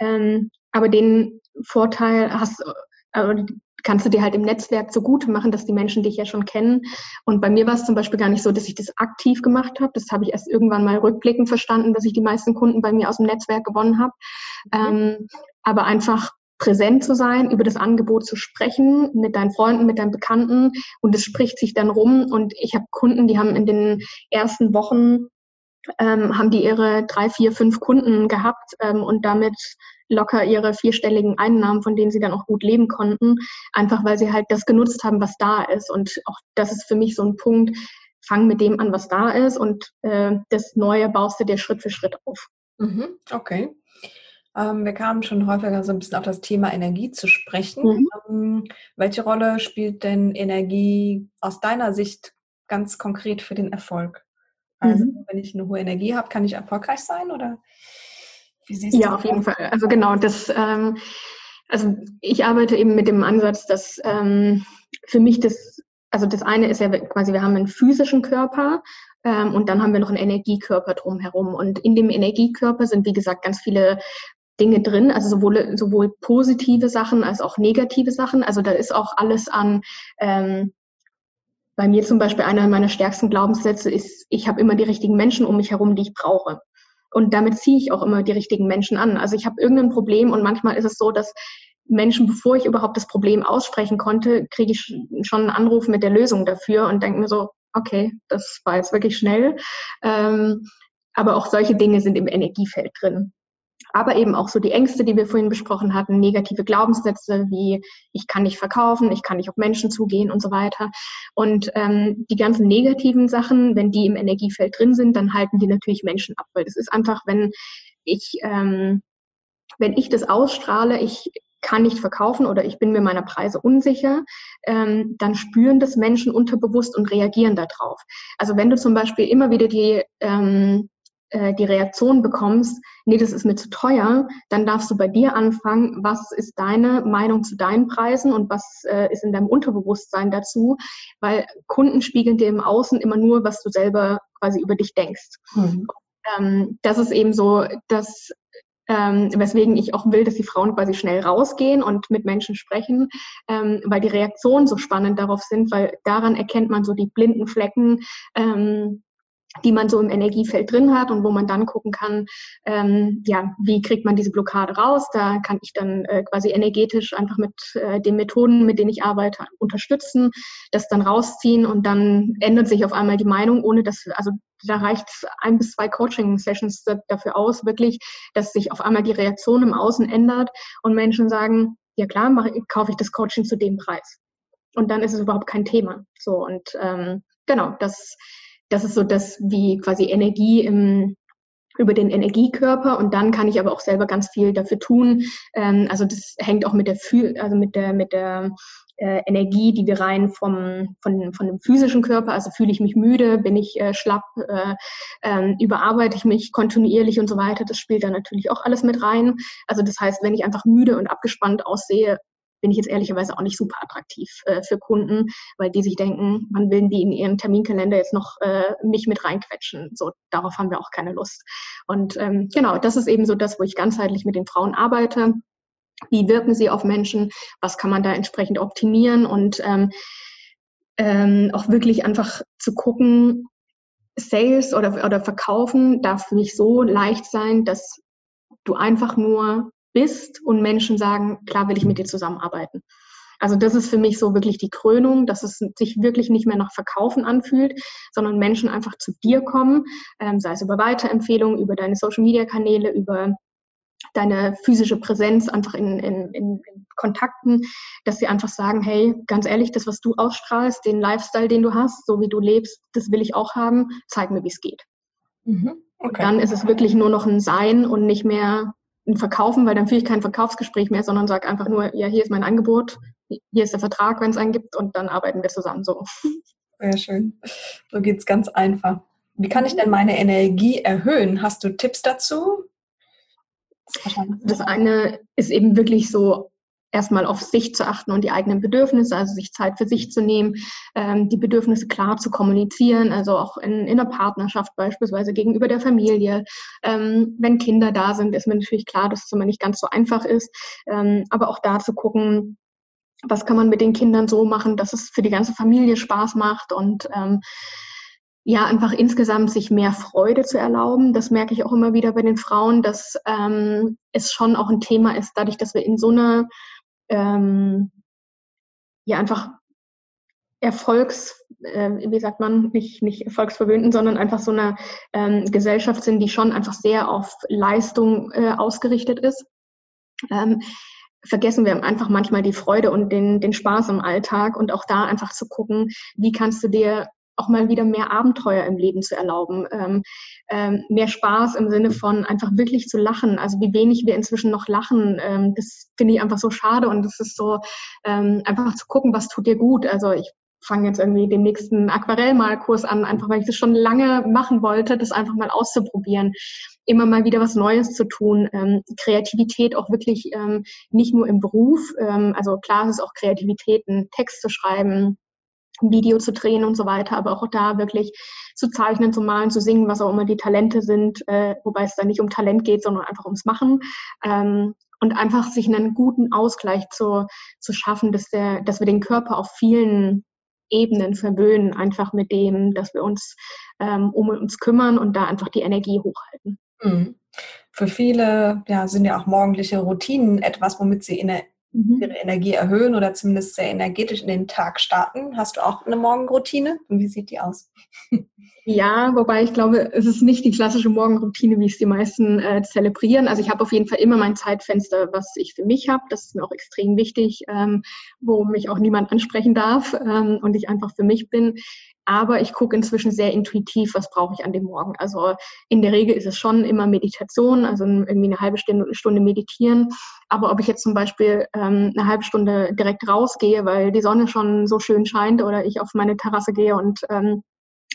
Ähm, aber den Vorteil hast, kannst du dir halt im Netzwerk so gut machen, dass die Menschen dich ja schon kennen. Und bei mir war es zum Beispiel gar nicht so, dass ich das aktiv gemacht habe. Das habe ich erst irgendwann mal rückblickend verstanden, dass ich die meisten Kunden bei mir aus dem Netzwerk gewonnen habe. Mhm. Ähm, aber einfach präsent zu sein, über das Angebot zu sprechen mit deinen Freunden, mit deinen Bekannten und es spricht sich dann rum. Und ich habe Kunden, die haben in den ersten Wochen ähm, haben die ihre drei, vier, fünf Kunden gehabt ähm, und damit locker ihre vierstelligen Einnahmen, von denen sie dann auch gut leben konnten, einfach weil sie halt das genutzt haben, was da ist. Und auch das ist für mich so ein Punkt, fang mit dem an, was da ist und äh, das Neue baust du dir Schritt für Schritt auf. Mhm, okay. Ähm, wir kamen schon häufiger so ein bisschen auf das Thema Energie zu sprechen. Mhm. Ähm, welche Rolle spielt denn Energie aus deiner Sicht ganz konkret für den Erfolg? Also, mhm. wenn ich eine hohe Energie habe, kann ich erfolgreich sein oder? Ja, auf jeden Fall. Also genau, das, ähm, also ich arbeite eben mit dem Ansatz, dass ähm, für mich das, also das eine ist ja quasi, wir haben einen physischen Körper ähm, und dann haben wir noch einen Energiekörper drumherum. Und in dem Energiekörper sind, wie gesagt, ganz viele Dinge drin, also sowohl, sowohl positive Sachen als auch negative Sachen. Also da ist auch alles an, ähm, bei mir zum Beispiel einer meiner stärksten Glaubenssätze ist, ich habe immer die richtigen Menschen um mich herum, die ich brauche. Und damit ziehe ich auch immer die richtigen Menschen an. Also ich habe irgendein Problem und manchmal ist es so, dass Menschen, bevor ich überhaupt das Problem aussprechen konnte, kriege ich schon einen Anruf mit der Lösung dafür und denke mir so, okay, das war jetzt wirklich schnell. Ähm, aber auch solche Dinge sind im Energiefeld drin aber eben auch so die Ängste, die wir vorhin besprochen hatten, negative Glaubenssätze wie ich kann nicht verkaufen, ich kann nicht auf Menschen zugehen und so weiter. Und ähm, die ganzen negativen Sachen, wenn die im Energiefeld drin sind, dann halten die natürlich Menschen ab, weil das ist einfach, wenn ich ähm, wenn ich das ausstrahle, ich kann nicht verkaufen oder ich bin mir meiner Preise unsicher, ähm, dann spüren das Menschen unterbewusst und reagieren darauf. Also wenn du zum Beispiel immer wieder die ähm, äh, die Reaktion bekommst, nee, das ist mir zu teuer, dann darfst du bei dir anfangen, was ist deine Meinung zu deinen Preisen und was äh, ist in deinem Unterbewusstsein dazu, weil Kunden spiegeln dir im Außen immer nur, was du selber quasi über dich denkst. Mhm. Ähm, das ist eben so, dass ähm, weswegen ich auch will, dass die Frauen quasi schnell rausgehen und mit Menschen sprechen, ähm, weil die Reaktionen so spannend darauf sind, weil daran erkennt man so die blinden Flecken, ähm, die man so im Energiefeld drin hat und wo man dann gucken kann, ähm, ja, wie kriegt man diese Blockade raus? Da kann ich dann äh, quasi energetisch einfach mit äh, den Methoden, mit denen ich arbeite, unterstützen, das dann rausziehen und dann ändert sich auf einmal die Meinung, ohne dass, also da reicht ein bis zwei Coaching-Sessions dafür aus, wirklich, dass sich auf einmal die Reaktion im Außen ändert und Menschen sagen, ja klar, mache, kaufe ich das Coaching zu dem Preis. Und dann ist es überhaupt kein Thema. So und ähm, genau, das das ist so das, wie quasi Energie im, über den Energiekörper und dann kann ich aber auch selber ganz viel dafür tun. Ähm, also das hängt auch mit der, also mit der, mit der äh, Energie, die wir rein vom, von, von dem physischen Körper, also fühle ich mich müde, bin ich äh, schlapp, äh, äh, überarbeite ich mich kontinuierlich und so weiter. Das spielt da natürlich auch alles mit rein. Also das heißt, wenn ich einfach müde und abgespannt aussehe, bin ich jetzt ehrlicherweise auch nicht super attraktiv äh, für Kunden, weil die sich denken, wann will die in ihren Terminkalender jetzt noch äh, mich mit reinquetschen. So, darauf haben wir auch keine Lust. Und ähm, genau, das ist eben so das, wo ich ganzheitlich mit den Frauen arbeite. Wie wirken sie auf Menschen? Was kann man da entsprechend optimieren? Und ähm, ähm, auch wirklich einfach zu gucken, Sales oder, oder Verkaufen darf nicht so leicht sein, dass du einfach nur bist und Menschen sagen, klar will ich mit dir zusammenarbeiten. Also das ist für mich so wirklich die Krönung, dass es sich wirklich nicht mehr nach Verkaufen anfühlt, sondern Menschen einfach zu dir kommen, ähm, sei es über Weiterempfehlungen, über deine Social-Media-Kanäle, über deine physische Präsenz einfach in, in, in, Kontakten, dass sie einfach sagen, hey, ganz ehrlich, das, was du ausstrahlst, den Lifestyle, den du hast, so wie du lebst, das will ich auch haben, zeig mir, wie es geht. Mhm. Okay. dann ist es wirklich nur noch ein Sein und nicht mehr verkaufen, weil dann führe ich kein Verkaufsgespräch mehr, sondern sage einfach nur, ja, hier ist mein Angebot, hier ist der Vertrag, wenn es einen gibt und dann arbeiten wir zusammen so. Sehr schön. So geht es ganz einfach. Wie kann ich denn meine Energie erhöhen? Hast du Tipps dazu? Das eine ist eben wirklich so erstmal auf sich zu achten und die eigenen Bedürfnisse, also sich Zeit für sich zu nehmen, ähm, die Bedürfnisse klar zu kommunizieren, also auch in, in der Partnerschaft beispielsweise gegenüber der Familie. Ähm, wenn Kinder da sind, ist mir natürlich klar, dass es immer nicht ganz so einfach ist, ähm, aber auch da zu gucken, was kann man mit den Kindern so machen, dass es für die ganze Familie Spaß macht und ähm, ja, einfach insgesamt sich mehr Freude zu erlauben. Das merke ich auch immer wieder bei den Frauen, dass ähm, es schon auch ein Thema ist, dadurch, dass wir in so einer, ähm, ja, einfach Erfolgs, äh, wie sagt man, nicht, nicht erfolgsverwöhnten, sondern einfach so eine ähm, Gesellschaft sind, die schon einfach sehr auf Leistung äh, ausgerichtet ist. Ähm, vergessen wir einfach manchmal die Freude und den, den Spaß im Alltag und auch da einfach zu gucken, wie kannst du dir auch mal wieder mehr Abenteuer im Leben zu erlauben, ähm, ähm, mehr Spaß im Sinne von einfach wirklich zu lachen. Also wie wenig wir inzwischen noch lachen, ähm, das finde ich einfach so schade und das ist so ähm, einfach zu gucken, was tut dir gut. Also ich fange jetzt irgendwie den nächsten Aquarellmalkurs an, einfach weil ich das schon lange machen wollte, das einfach mal auszuprobieren, immer mal wieder was Neues zu tun, ähm, Kreativität auch wirklich ähm, nicht nur im Beruf, ähm, also klar ist auch Kreativität, einen Text zu schreiben, Video zu drehen und so weiter, aber auch da wirklich zu zeichnen, zu malen, zu singen, was auch immer die Talente sind, äh, wobei es da nicht um Talent geht, sondern einfach ums Machen. Ähm, und einfach sich einen guten Ausgleich zu, zu schaffen, dass, der, dass wir den Körper auf vielen Ebenen verwöhnen, einfach mit dem, dass wir uns ähm, um uns kümmern und da einfach die Energie hochhalten. Mhm. Für viele ja, sind ja auch morgendliche Routinen etwas, womit sie in mhm. ihre Energie erhöhen oder zumindest sehr energetisch in den Tag starten. Hast du auch eine Morgenroutine? Und wie sieht die aus? Ja, wobei ich glaube, es ist nicht die klassische Morgenroutine, wie es die meisten äh, zelebrieren. Also ich habe auf jeden Fall immer mein Zeitfenster, was ich für mich habe. Das ist mir auch extrem wichtig, ähm, wo mich auch niemand ansprechen darf ähm, und ich einfach für mich bin. Aber ich gucke inzwischen sehr intuitiv, was brauche ich an dem Morgen. Also in der Regel ist es schon immer Meditation, also irgendwie eine halbe Stunde, Stunde meditieren. Aber ob ich jetzt zum Beispiel ähm, eine halbe Stunde direkt rausgehe, weil die Sonne schon so schön scheint oder ich auf meine Terrasse gehe und ähm,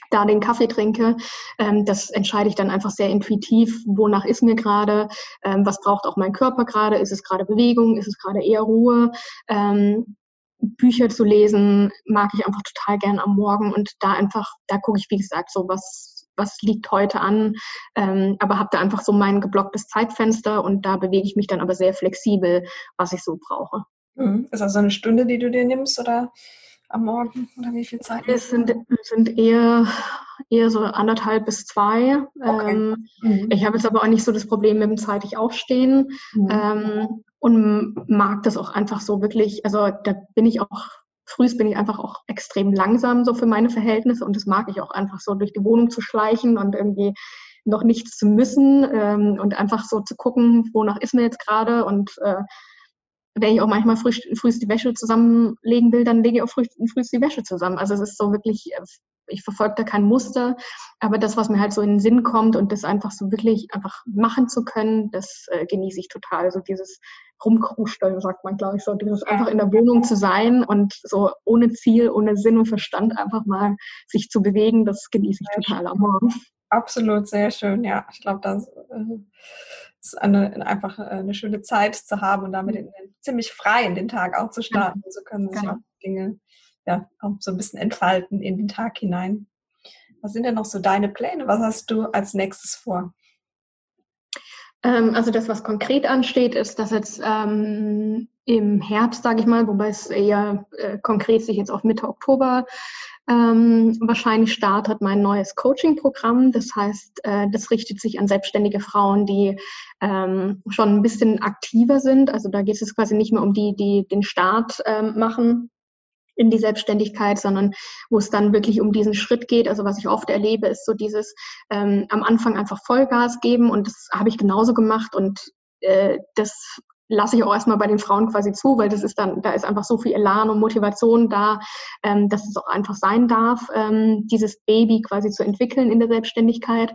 da den Kaffee trinke. Ähm, das entscheide ich dann einfach sehr intuitiv, wonach ist mir gerade, ähm, was braucht auch mein Körper gerade, ist es gerade Bewegung, ist es gerade eher Ruhe. Ähm, Bücher zu lesen mag ich einfach total gern am Morgen und da einfach, da gucke ich, wie gesagt, so was, was liegt heute an, ähm, aber habe da einfach so mein geblocktes Zeitfenster und da bewege ich mich dann aber sehr flexibel, was ich so brauche. Mhm. Ist das so eine Stunde, die du dir nimmst oder am Morgen oder wie viel Zeit? Es sind, sind eher, eher so anderthalb bis zwei. Okay. Ähm, mhm. Ich habe jetzt aber auch nicht so das Problem mit dem zeitig Aufstehen mhm. ähm, und mag das auch einfach so wirklich, also da bin ich auch, frühst bin ich einfach auch extrem langsam so für meine Verhältnisse und das mag ich auch einfach so durch die Wohnung zu schleichen und irgendwie noch nichts zu müssen ähm, und einfach so zu gucken, wonach ist mir jetzt gerade und äh, wenn ich auch manchmal früh, früh die Wäsche zusammenlegen will, dann lege ich auch früh, früh die Wäsche zusammen. Also es ist so wirklich, äh, ich verfolge da kein Muster, aber das, was mir halt so in den Sinn kommt und das einfach so wirklich einfach machen zu können, das äh, genieße ich total. So dieses Rumkrusteln, sagt man, glaube ich, so dieses einfach in der Wohnung zu sein und so ohne Ziel, ohne Sinn und Verstand einfach mal sich zu bewegen, das genieße ich total am Morgen. Absolut, sehr schön. Ja, ich glaube, das äh, eine, einfach äh, eine schöne Zeit zu haben und damit in, ziemlich frei in den Tag auch zu starten. So können sich genau. auch Dinge ja, auch so ein bisschen entfalten in den Tag hinein. Was sind denn noch so deine Pläne? Was hast du als nächstes vor? Ähm, also das, was konkret ansteht, ist, dass jetzt ähm, im Herbst, sage ich mal, wobei es eher äh, konkret sich jetzt auf Mitte Oktober ähm, wahrscheinlich startet mein neues Coaching-Programm. Das heißt, äh, das richtet sich an selbstständige Frauen, die ähm, schon ein bisschen aktiver sind. Also da geht es quasi nicht mehr um die, die den Start ähm, machen in die Selbstständigkeit, sondern wo es dann wirklich um diesen Schritt geht. Also was ich oft erlebe, ist so dieses ähm, am Anfang einfach Vollgas geben und das habe ich genauso gemacht und äh, das lasse ich auch erstmal bei den Frauen quasi zu, weil das ist dann, da ist einfach so viel Elan und Motivation da, ähm, dass es auch einfach sein darf, ähm, dieses Baby quasi zu entwickeln in der Selbstständigkeit.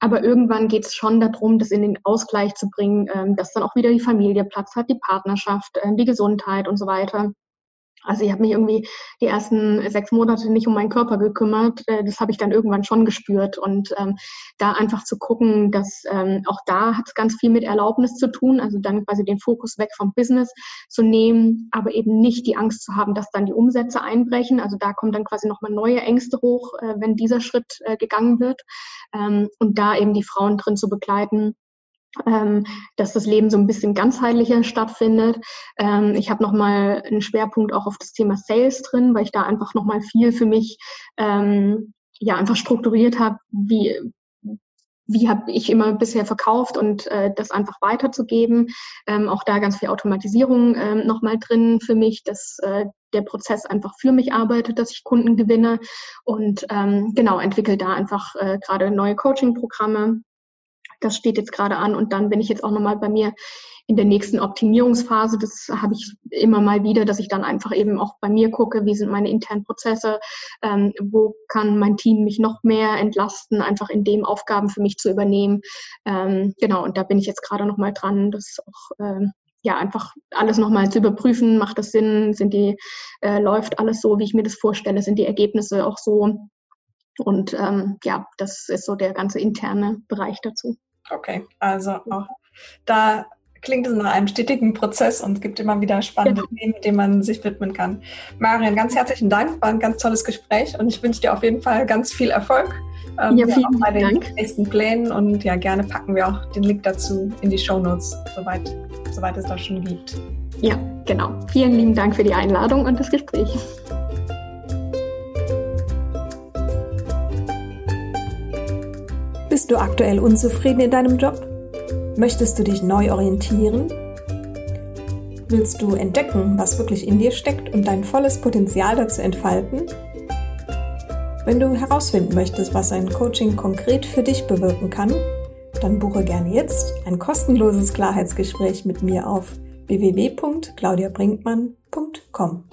aber irgendwann geht es schon darum, das in den Ausgleich zu bringen, ähm, dass dann auch wieder die Familie Platz hat, die Partnerschaft, äh, die Gesundheit und so weiter. Also ich habe mich irgendwie die ersten sechs Monate nicht um meinen Körper gekümmert. Äh, das habe ich dann irgendwann schon gespürt. Und ähm, da einfach zu gucken, dass ähm, auch da hat es ganz viel mit Erlaubnis zu tun, also dann quasi den Fokus weg vom Business zu nehmen, aber eben nicht die Angst zu haben, dass dann die Umsätze einbrechen. Also da kommen dann quasi nochmal neue Ängste hoch, äh, wenn dieser Schritt äh, gegangen wird. Ähm, und da eben die Frauen drin zu begleiten, ähm, dass das Leben so ein bisschen ganzheitlicher stattfindet. Ähm, ich habe nochmal einen Schwerpunkt auch auf das Thema Sales drin, weil ich da einfach nochmal viel für mich ähm, ja einfach strukturiert habe, wie wie habe ich immer bisher verkauft und äh, das einfach weiterzugeben. Ähm, auch da ganz viel Automatisierung ähm, nochmal drin für mich, dass äh, der Prozess einfach für mich arbeitet, dass ich Kunden gewinne und ähm, genau entwickle da einfach äh, gerade neue Coaching-Programme, das steht jetzt gerade an und dann bin ich jetzt auch nochmal bei mir in der nächsten Optimierungsphase. Das habe ich immer mal wieder, dass ich dann einfach eben auch bei mir gucke, wie sind meine internen Prozesse, ähm, wo kann mein Team mich noch mehr entlasten, einfach in dem Aufgaben für mich zu übernehmen. Ähm, genau, und da bin ich jetzt gerade nochmal dran, das auch ähm, ja, einfach alles nochmal zu überprüfen, macht das Sinn, sind die, äh, läuft alles so, wie ich mir das vorstelle, sind die Ergebnisse auch so. Und ähm, ja, das ist so der ganze interne Bereich dazu. Okay, also auch da klingt es nach einem stetigen Prozess und es gibt immer wieder spannende ja. Themen, denen man sich widmen kann. Marian, ganz herzlichen Dank, war ein ganz tolles Gespräch und ich wünsche dir auf jeden Fall ganz viel Erfolg. Ähm, ja, vielen bei den Dank. nächsten Plänen und ja, gerne packen wir auch den Link dazu in die Show Notes, soweit, soweit es das schon gibt. Ja, genau. Vielen lieben Dank für die Einladung und das Gespräch. Bist du aktuell unzufrieden in deinem Job? Möchtest du dich neu orientieren? Willst du entdecken, was wirklich in dir steckt und dein volles Potenzial dazu entfalten? Wenn du herausfinden möchtest, was ein Coaching konkret für dich bewirken kann, dann buche gerne jetzt ein kostenloses Klarheitsgespräch mit mir auf www.claudiabrinkmann.com.